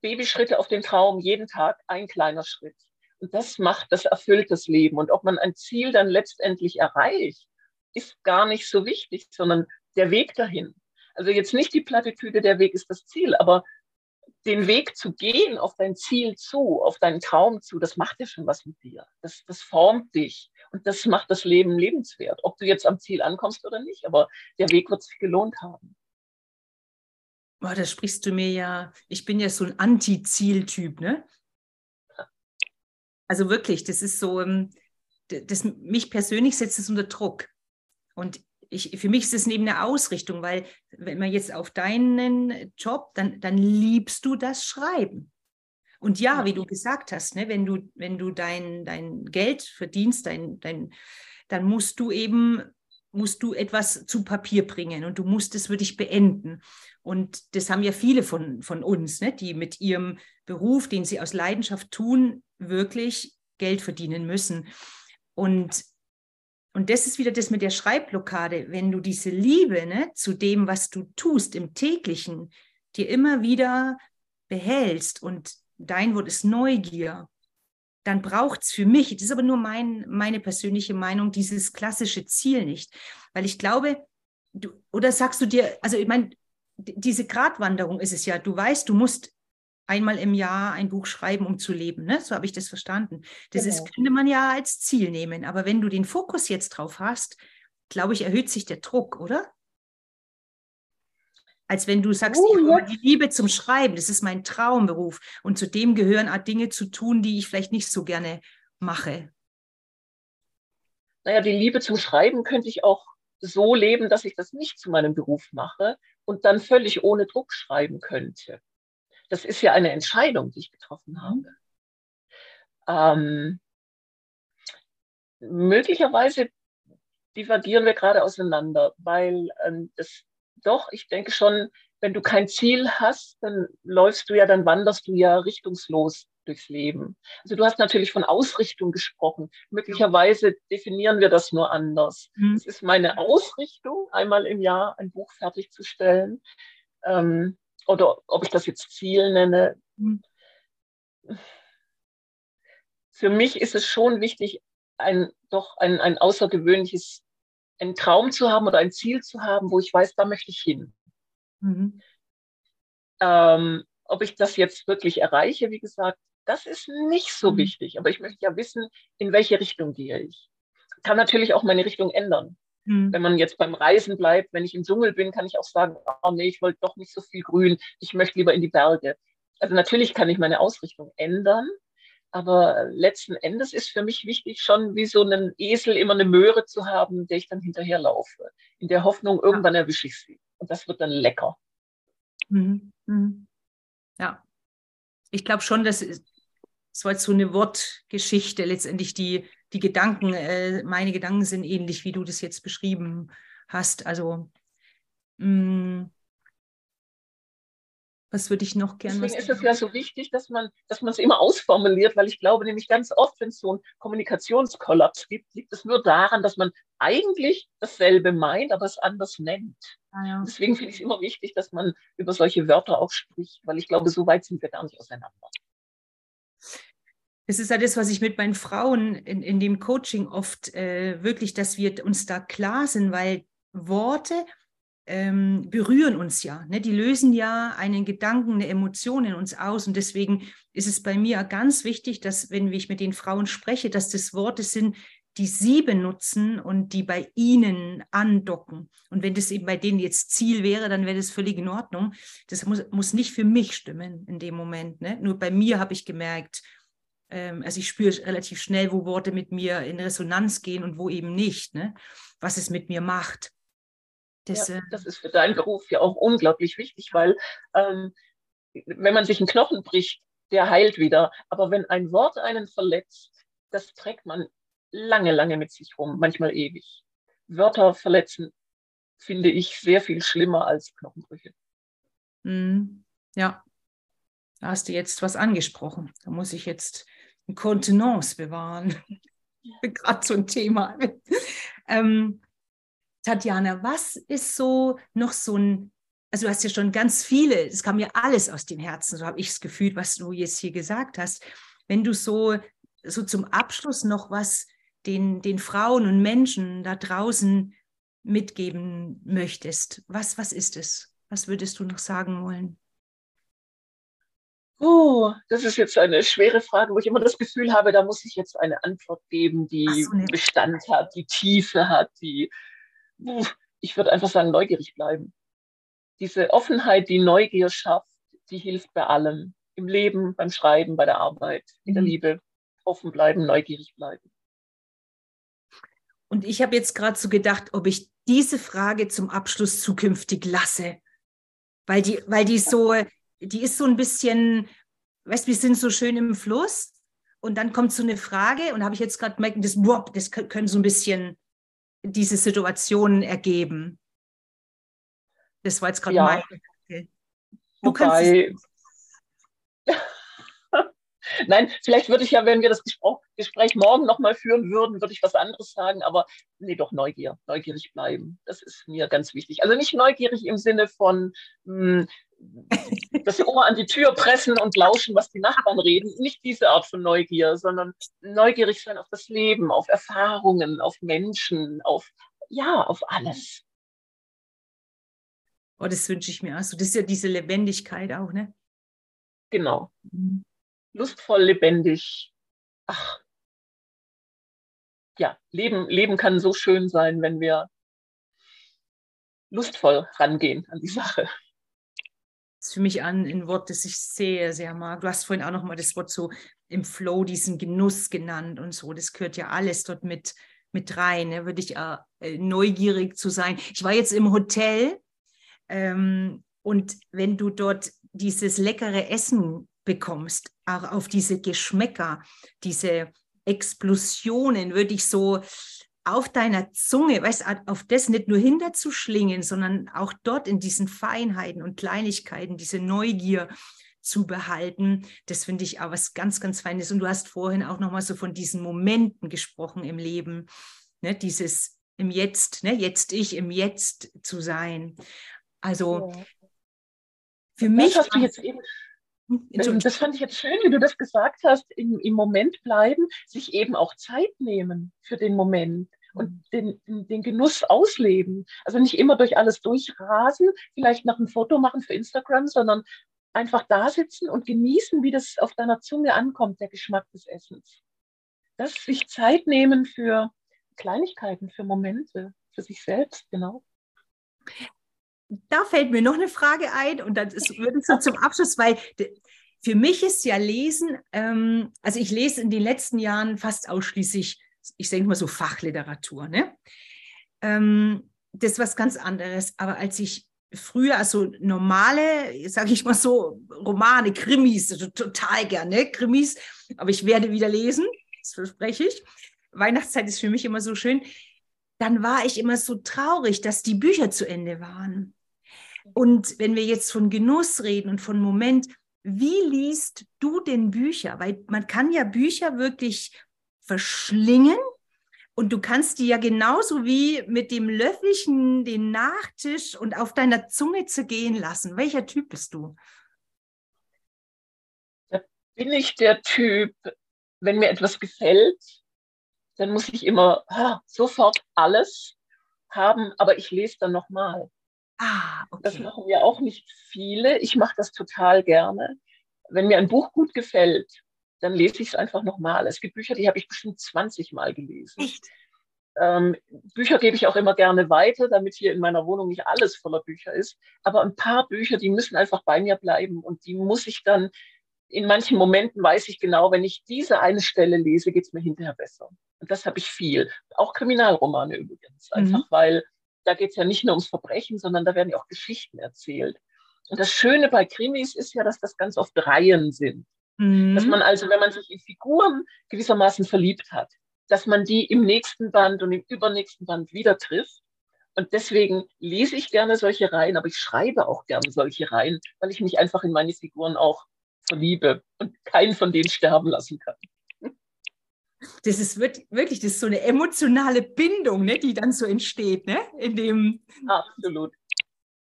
Babyschritte auf den Traum, jeden Tag ein kleiner Schritt. Und das macht, das erfüllt das Leben. Und ob man ein Ziel dann letztendlich erreicht, ist gar nicht so wichtig, sondern der Weg dahin. Also jetzt nicht die Plattitüde, der Weg ist das Ziel, aber den Weg zu gehen auf dein Ziel zu, auf deinen Traum zu, das macht ja schon was mit dir. Das, das formt dich und das macht das Leben lebenswert. Ob du jetzt am Ziel ankommst oder nicht, aber der Weg wird sich gelohnt haben. Boah, da sprichst du mir ja, ich bin ja so ein Anti-Ziel-Typ, ne? Also wirklich, das ist so, ähm, das, mich persönlich setzt es unter Druck. Und ich, für mich ist es neben eine Ausrichtung, weil wenn man jetzt auf deinen Job, dann, dann liebst du das Schreiben. Und ja, wie du gesagt hast, ne, wenn du, wenn du dein, dein Geld verdienst, dein, dein, dann musst du eben musst du etwas zu Papier bringen und du musst es wirklich beenden. Und das haben ja viele von, von uns, ne, die mit ihrem Beruf, den sie aus Leidenschaft tun, wirklich Geld verdienen müssen. Und und das ist wieder das mit der Schreibblockade. Wenn du diese Liebe ne, zu dem, was du tust im täglichen, dir immer wieder behältst und dein Wort ist Neugier, dann braucht es für mich, das ist aber nur mein, meine persönliche Meinung, dieses klassische Ziel nicht. Weil ich glaube, du, oder sagst du dir, also ich meine, diese Gratwanderung ist es ja, du weißt, du musst einmal im Jahr ein Buch schreiben, um zu leben. Ne? So habe ich das verstanden. Das genau. ist, könnte man ja als Ziel nehmen. Aber wenn du den Fokus jetzt drauf hast, glaube ich, erhöht sich der Druck, oder? Als wenn du sagst, uh, ja. die Liebe zum Schreiben, das ist mein Traumberuf. Und zu dem gehören auch Dinge zu tun, die ich vielleicht nicht so gerne mache. Naja, die Liebe zum Schreiben könnte ich auch so leben, dass ich das nicht zu meinem Beruf mache und dann völlig ohne Druck schreiben könnte das ist ja eine Entscheidung, die ich getroffen mhm. habe. Ähm, möglicherweise divergieren wir gerade auseinander, weil ähm, das doch, ich denke schon, wenn du kein Ziel hast, dann läufst du ja, dann wanderst du ja richtungslos durchs Leben. Also du hast natürlich von Ausrichtung gesprochen. Möglicherweise definieren wir das nur anders. Mhm. Es ist meine Ausrichtung, einmal im Jahr ein Buch fertigzustellen. Ähm, oder ob ich das jetzt Ziel nenne. Mhm. Für mich ist es schon wichtig, ein, doch ein, ein außergewöhnliches, einen Traum zu haben oder ein Ziel zu haben, wo ich weiß, da möchte ich hin. Mhm. Ähm, ob ich das jetzt wirklich erreiche, wie gesagt, das ist nicht so mhm. wichtig. Aber ich möchte ja wissen, in welche Richtung gehe ich. Kann natürlich auch meine Richtung ändern. Mhm. Wenn man jetzt beim Reisen bleibt, wenn ich im Dschungel bin, kann ich auch sagen, oh nee, ich wollte doch nicht so viel Grün, ich möchte lieber in die Berge. Also natürlich kann ich meine Ausrichtung ändern, aber letzten Endes ist für mich wichtig, schon wie so einen Esel immer eine Möhre zu haben, der ich dann hinterherlaufe. In der Hoffnung, irgendwann erwische ich sie. Und das wird dann lecker. Mhm. Mhm. Ja. Ich glaube schon, dass es war jetzt so eine Wortgeschichte letztendlich, die die Gedanken, äh, meine Gedanken sind ähnlich, wie du das jetzt beschrieben hast. Also mh, mm, Was würde ich noch gerne? Deswegen ist es ja so wichtig, dass man, dass man es immer ausformuliert, weil ich glaube nämlich ganz oft, wenn es so einen Kommunikationskollaps gibt, liegt es nur daran, dass man eigentlich dasselbe meint, aber es anders nennt. Ah, ja. Deswegen finde ich es immer wichtig, dass man über solche Wörter auch spricht, weil ich glaube, so weit sind wir gar nicht auseinander. Das ist ja das, was ich mit meinen Frauen in, in dem Coaching oft äh, wirklich, dass wir uns da klar sind, weil Worte ähm, berühren uns ja. Ne? Die lösen ja einen Gedanken, eine Emotion in uns aus. Und deswegen ist es bei mir ganz wichtig, dass, wenn ich mit den Frauen spreche, dass das Worte sind, die sie benutzen und die bei ihnen andocken. Und wenn das eben bei denen jetzt Ziel wäre, dann wäre das völlig in Ordnung. Das muss, muss nicht für mich stimmen in dem Moment. Ne? Nur bei mir habe ich gemerkt, also ich spüre relativ schnell, wo Worte mit mir in Resonanz gehen und wo eben nicht, ne? was es mit mir macht. Das, ja, äh, das ist für deinen Beruf ja auch unglaublich wichtig, weil ähm, wenn man sich einen Knochen bricht, der heilt wieder. Aber wenn ein Wort einen verletzt, das trägt man lange, lange mit sich rum, manchmal ewig. Wörter verletzen finde ich sehr viel schlimmer als Knochenbrüche. Mm, ja, da hast du jetzt was angesprochen. Da muss ich jetzt Kontenance bewahren. Gerade so ein Thema. ähm, Tatjana, was ist so noch so ein, also du hast ja schon ganz viele, es kam mir alles aus dem Herzen, so habe ich es gefühlt, was du jetzt hier gesagt hast. Wenn du so, so zum Abschluss noch was den, den Frauen und Menschen da draußen mitgeben möchtest, was, was ist es? Was würdest du noch sagen wollen? Oh, das ist jetzt eine schwere Frage, wo ich immer das Gefühl habe, da muss ich jetzt eine Antwort geben, die so, nee. Bestand hat, die Tiefe hat, die ich würde einfach sagen, neugierig bleiben. Diese Offenheit, die Neugier schafft, die hilft bei allem. Im Leben, beim Schreiben, bei der Arbeit, in der mhm. Liebe. Offen bleiben, neugierig bleiben. Und ich habe jetzt gerade so gedacht, ob ich diese Frage zum Abschluss zukünftig lasse. Weil die, weil die so, die ist so ein bisschen, weißt du, wir sind so schön im Fluss und dann kommt so eine Frage und habe ich jetzt gerade gemerkt, das, das können so ein bisschen diese Situationen ergeben. Das war jetzt gerade ja. mein Gedanke. Du Wobei, Nein, vielleicht würde ich ja, wenn wir das Gespräch morgen nochmal führen würden, würde ich was anderes sagen, aber nee, doch Neugier, neugierig bleiben. Das ist mir ganz wichtig. Also nicht neugierig im Sinne von mh, hm, das Ohr an die Tür pressen und lauschen, was die Nachbarn reden. Nicht diese Art von Neugier, sondern neugierig sein auf das Leben, auf Erfahrungen, auf Menschen, auf, ja, auf alles. Oh, das wünsche ich mir auch so. Das ist ja diese Lebendigkeit auch, ne? Genau. Mhm lustvoll, lebendig. Ach, ja, Leben, Leben kann so schön sein, wenn wir lustvoll rangehen an die Sache. Für mich an ein Wort, das ich sehr, sehr mag. Du hast vorhin auch noch mal das Wort so im Flow, diesen Genuss genannt und so. Das gehört ja alles dort mit, mit rein. Ne? Würde ich äh, neugierig zu sein. Ich war jetzt im Hotel ähm, und wenn du dort dieses leckere Essen bekommst, auch auf diese Geschmäcker, diese Explosionen, würde ich so auf deiner Zunge, weißt auf das nicht nur hinterzuschlingen, sondern auch dort in diesen Feinheiten und Kleinigkeiten, diese Neugier zu behalten, das finde ich auch was ganz, ganz Feines. Und du hast vorhin auch nochmal so von diesen Momenten gesprochen im Leben, ne? dieses im Jetzt, ne? jetzt ich, im Jetzt zu sein. Also ja. für das mich. Hast du jetzt eben das fand ich jetzt schön, wie du das gesagt hast, im, im Moment bleiben, sich eben auch Zeit nehmen für den Moment und mhm. den, den Genuss ausleben. Also nicht immer durch alles durchrasen, vielleicht noch ein Foto machen für Instagram, sondern einfach da sitzen und genießen, wie das auf deiner Zunge ankommt, der Geschmack des Essens. Das sich Zeit nehmen für Kleinigkeiten, für Momente, für sich selbst, genau. Da fällt mir noch eine Frage ein und das ist, würde ich so zum Abschluss, weil für mich ist ja Lesen, ähm, also ich lese in den letzten Jahren fast ausschließlich, ich denke mal so Fachliteratur, ne? Ähm, das ist was ganz anderes. Aber als ich früher, also normale, sage ich mal so, Romane, Krimis, also total gerne Krimis, aber ich werde wieder lesen, das verspreche ich. Weihnachtszeit ist für mich immer so schön. Dann war ich immer so traurig, dass die Bücher zu Ende waren. Und wenn wir jetzt von Genuss reden und von Moment, wie liest du denn Bücher? Weil man kann ja Bücher wirklich verschlingen und du kannst die ja genauso wie mit dem Löffelchen den Nachtisch und auf deiner Zunge zergehen lassen. Welcher Typ bist du? Da bin ich der Typ, wenn mir etwas gefällt, dann muss ich immer ah, sofort alles haben, aber ich lese dann nochmal. Ah, okay. Das machen ja auch nicht viele. Ich mache das total gerne. Wenn mir ein Buch gut gefällt, dann lese ich es einfach nochmal. Es gibt Bücher, die habe ich bestimmt 20 Mal gelesen. Echt? Ähm, Bücher gebe ich auch immer gerne weiter, damit hier in meiner Wohnung nicht alles voller Bücher ist. Aber ein paar Bücher, die müssen einfach bei mir bleiben und die muss ich dann, in manchen Momenten weiß ich genau, wenn ich diese eine Stelle lese, geht es mir hinterher besser. Und das habe ich viel. Auch Kriminalromane übrigens. Einfach mhm. weil da geht es ja nicht nur ums Verbrechen, sondern da werden ja auch Geschichten erzählt. Und das Schöne bei Krimis ist ja, dass das ganz oft Reihen sind. Mhm. Dass man also, wenn man sich in Figuren gewissermaßen verliebt hat, dass man die im nächsten Band und im übernächsten Band wieder trifft. Und deswegen lese ich gerne solche Reihen, aber ich schreibe auch gerne solche Reihen, weil ich mich einfach in meine Figuren auch verliebe und keinen von denen sterben lassen kann das ist wirklich, das ist so eine emotionale Bindung, ne, die dann so entsteht, ne, in dem. Absolut.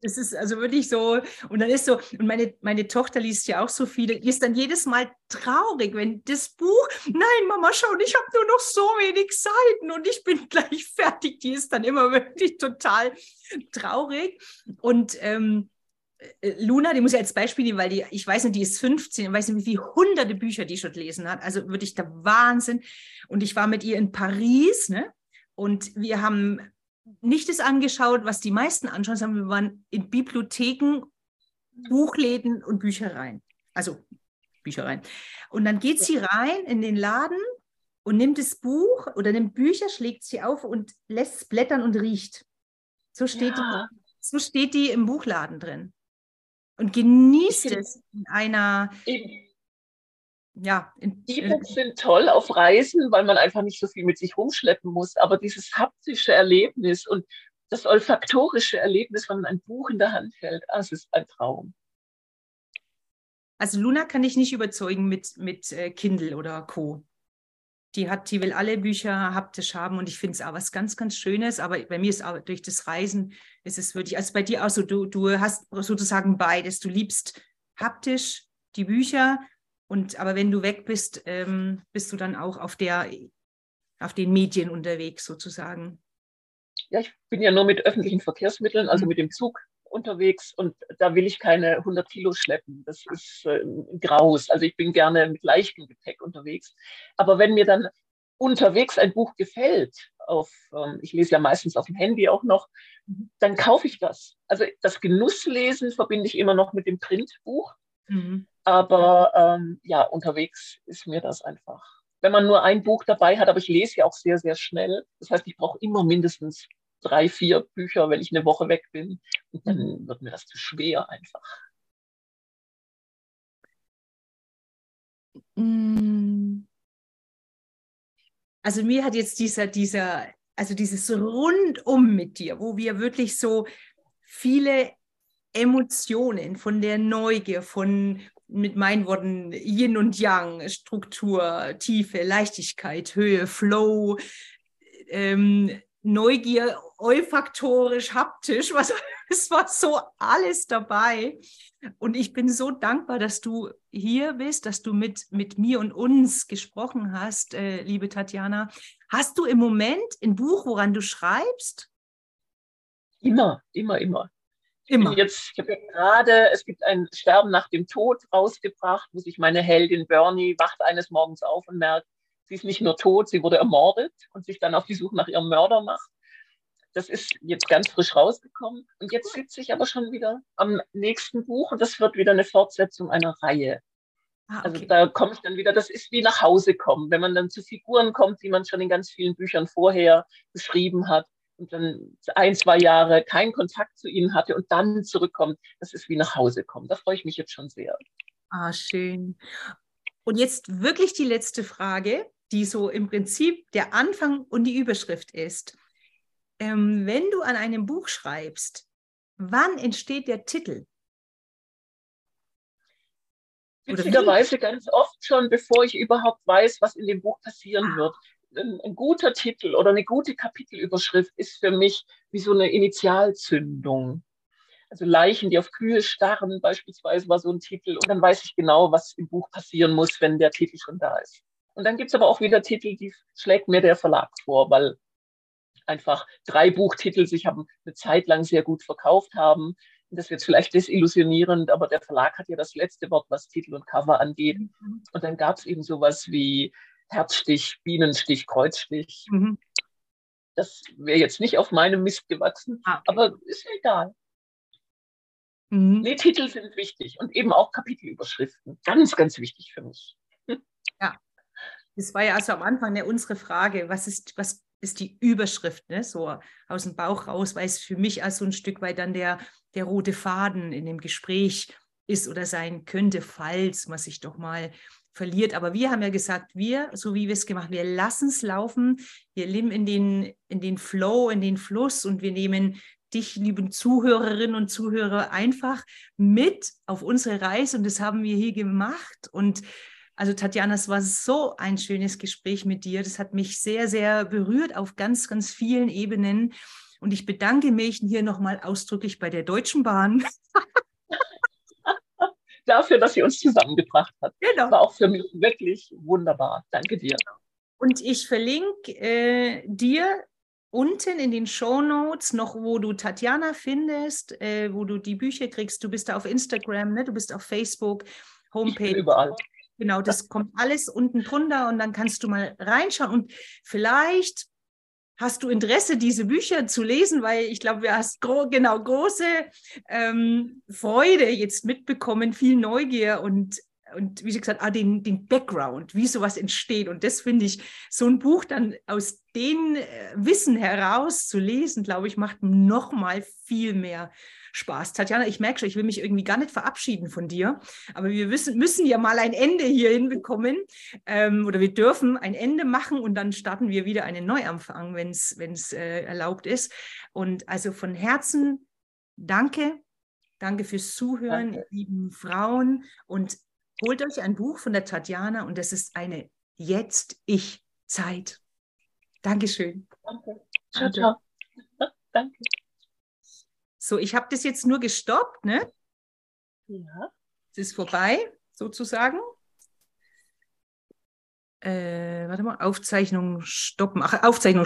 Das ist also wirklich so, und dann ist so, und meine, meine Tochter liest ja auch so viele, die ist dann jedes Mal traurig, wenn das Buch, nein, Mama, schau, ich habe nur noch so wenig Seiten und ich bin gleich fertig. Die ist dann immer wirklich total traurig. Und ähm, äh, Luna, die muss ich als Beispiel nehmen, weil die, ich weiß nicht, die ist 15, ich weiß nicht, wie viele hunderte Bücher die schon gelesen hat. Also wirklich der Wahnsinn. Und ich war mit ihr in Paris, ne? Und wir haben nicht das angeschaut, was die meisten anschauen, sondern wir waren in Bibliotheken, Buchläden und Büchereien. Also Büchereien. Und dann geht sie rein in den Laden und nimmt das Buch oder nimmt Bücher, schlägt sie auf und lässt es blättern und riecht. So steht, ja. die, so steht die im Buchladen drin und genießt es in einer. Ja, E-Books sind toll auf Reisen, weil man einfach nicht so viel mit sich rumschleppen muss. Aber dieses haptische Erlebnis und das olfaktorische Erlebnis, wenn man ein Buch in der Hand hält, das ist ein Traum. Also Luna kann ich nicht überzeugen mit, mit äh, Kindle oder Co die hat, die will alle Bücher haptisch haben und ich finde es auch was ganz, ganz Schönes. Aber bei mir ist auch durch das Reisen ist es wirklich, also bei dir auch so, du, du hast sozusagen beides. Du liebst haptisch die Bücher und aber wenn du weg bist, ähm, bist du dann auch auf der, auf den Medien unterwegs sozusagen. Ja, ich bin ja nur mit öffentlichen Verkehrsmitteln, also mhm. mit dem Zug unterwegs und da will ich keine 100 Kilo schleppen. Das ist äh, Graus. Also ich bin gerne mit leichtem Gepäck unterwegs. Aber wenn mir dann unterwegs ein Buch gefällt, auf, ähm, ich lese ja meistens auf dem Handy auch noch, dann kaufe ich das. Also das Genusslesen verbinde ich immer noch mit dem Printbuch. Mhm. Aber ähm, ja, unterwegs ist mir das einfach. Wenn man nur ein Buch dabei hat, aber ich lese ja auch sehr, sehr schnell. Das heißt, ich brauche immer mindestens drei, vier Bücher, wenn ich eine Woche weg bin. Und dann mhm. wird mir das zu schwer einfach. Mm. Also mir hat jetzt dieser, dieser, also dieses Rundum mit dir, wo wir wirklich so viele Emotionen von der Neugier, von mit meinen Worten Yin und Yang, Struktur, Tiefe, Leichtigkeit, Höhe, Flow, ähm, Neugier, olfaktorisch, haptisch, was, es war so alles dabei. Und ich bin so dankbar, dass du hier bist, dass du mit, mit mir und uns gesprochen hast, äh, liebe Tatjana. Hast du im Moment ein Buch, woran du schreibst? Immer, immer, immer. Immer. Jetzt, ich habe ja gerade, es gibt ein Sterben nach dem Tod rausgebracht, wo sich meine Heldin Bernie wacht eines Morgens auf und merkt, sie ist nicht nur tot, sie wurde ermordet und sich dann auf die Suche nach ihrem Mörder macht. Das ist jetzt ganz frisch rausgekommen. Und jetzt sitze ich aber schon wieder am nächsten Buch und das wird wieder eine Fortsetzung einer Reihe. Ah, also okay. Also da komme ich dann wieder, das ist wie nach Hause kommen, wenn man dann zu Figuren kommt, die man schon in ganz vielen Büchern vorher beschrieben hat und dann ein, zwei Jahre keinen Kontakt zu ihnen hatte und dann zurückkommt. Das ist wie nach Hause kommen. Da freue ich mich jetzt schon sehr. Ah, schön. Und jetzt wirklich die letzte Frage, die so im Prinzip der Anfang und die Überschrift ist. Ähm, wenn du an einem Buch schreibst, wann entsteht der Titel? Witzigerweise ganz oft schon, bevor ich überhaupt weiß, was in dem Buch passieren ah. wird. Ein, ein, guter Titel oder eine gute Kapitelüberschrift ist für mich wie so eine Initialzündung. Also Leichen, die auf Kühe starren, beispielsweise war so ein Titel. Und dann weiß ich genau, was im Buch passieren muss, wenn der Titel schon da ist. Und dann gibt es aber auch wieder Titel, die schlägt mir der Verlag vor, weil einfach drei Buchtitel sich haben eine Zeit lang sehr gut verkauft haben. Das wird vielleicht desillusionierend, aber der Verlag hat ja das letzte Wort, was Titel und Cover angeht. Mhm. Und dann gab es eben sowas wie Herzstich, Bienenstich, Kreuzstich. Mhm. Das wäre jetzt nicht auf meinem Mist gewachsen, ah, okay. aber ist egal. Mhm. Nee, Titel sind wichtig und eben auch Kapitelüberschriften. Ganz, ganz wichtig für mich. Ja, das war ja also am Anfang ne, unsere Frage, was ist, was ist die Überschrift, ne? so aus dem Bauch raus, weil es für mich also ein Stück weit dann der, der rote Faden in dem Gespräch ist oder sein könnte, falls man sich doch mal verliert. Aber wir haben ja gesagt, wir, so wie wir es gemacht haben, wir lassen es laufen, wir leben in den, in den Flow, in den Fluss und wir nehmen dich, lieben Zuhörerinnen und Zuhörer, einfach mit auf unsere Reise und das haben wir hier gemacht und also Tatjana, es war so ein schönes Gespräch mit dir. Das hat mich sehr, sehr berührt auf ganz, ganz vielen Ebenen. Und ich bedanke mich hier nochmal ausdrücklich bei der Deutschen Bahn. Dafür, dass sie uns zusammengebracht hat. Genau. War auch für mich wirklich wunderbar. Danke dir. Und ich verlinke äh, dir unten in den Show Notes noch, wo du Tatjana findest, äh, wo du die Bücher kriegst. Du bist da auf Instagram, ne? du bist auf Facebook, Homepage. überall. Genau, das kommt alles unten drunter und dann kannst du mal reinschauen. Und vielleicht hast du Interesse, diese Bücher zu lesen, weil ich glaube, du hast gro genau große ähm, Freude jetzt mitbekommen, viel Neugier und und wie gesagt, ah, den, den Background, wie sowas entsteht. Und das finde ich, so ein Buch dann aus dem äh, Wissen heraus zu lesen, glaube ich, macht noch mal viel mehr Spaß. Tatjana, ich merke schon, ich will mich irgendwie gar nicht verabschieden von dir, aber wir wissen, müssen ja mal ein Ende hier hinbekommen ähm, oder wir dürfen ein Ende machen und dann starten wir wieder einen Neuanfang, wenn es äh, erlaubt ist. Und also von Herzen danke. Danke fürs Zuhören, danke. lieben Frauen. Und holt euch ein Buch von der Tatjana und das ist eine Jetzt-Ich-Zeit. Dankeschön. Danke. Ciao, ciao. Danke. So, ich habe das jetzt nur gestoppt, ne? Ja. Es ist vorbei, sozusagen. Äh, warte mal, Aufzeichnung stoppen. Ach, Aufzeichnung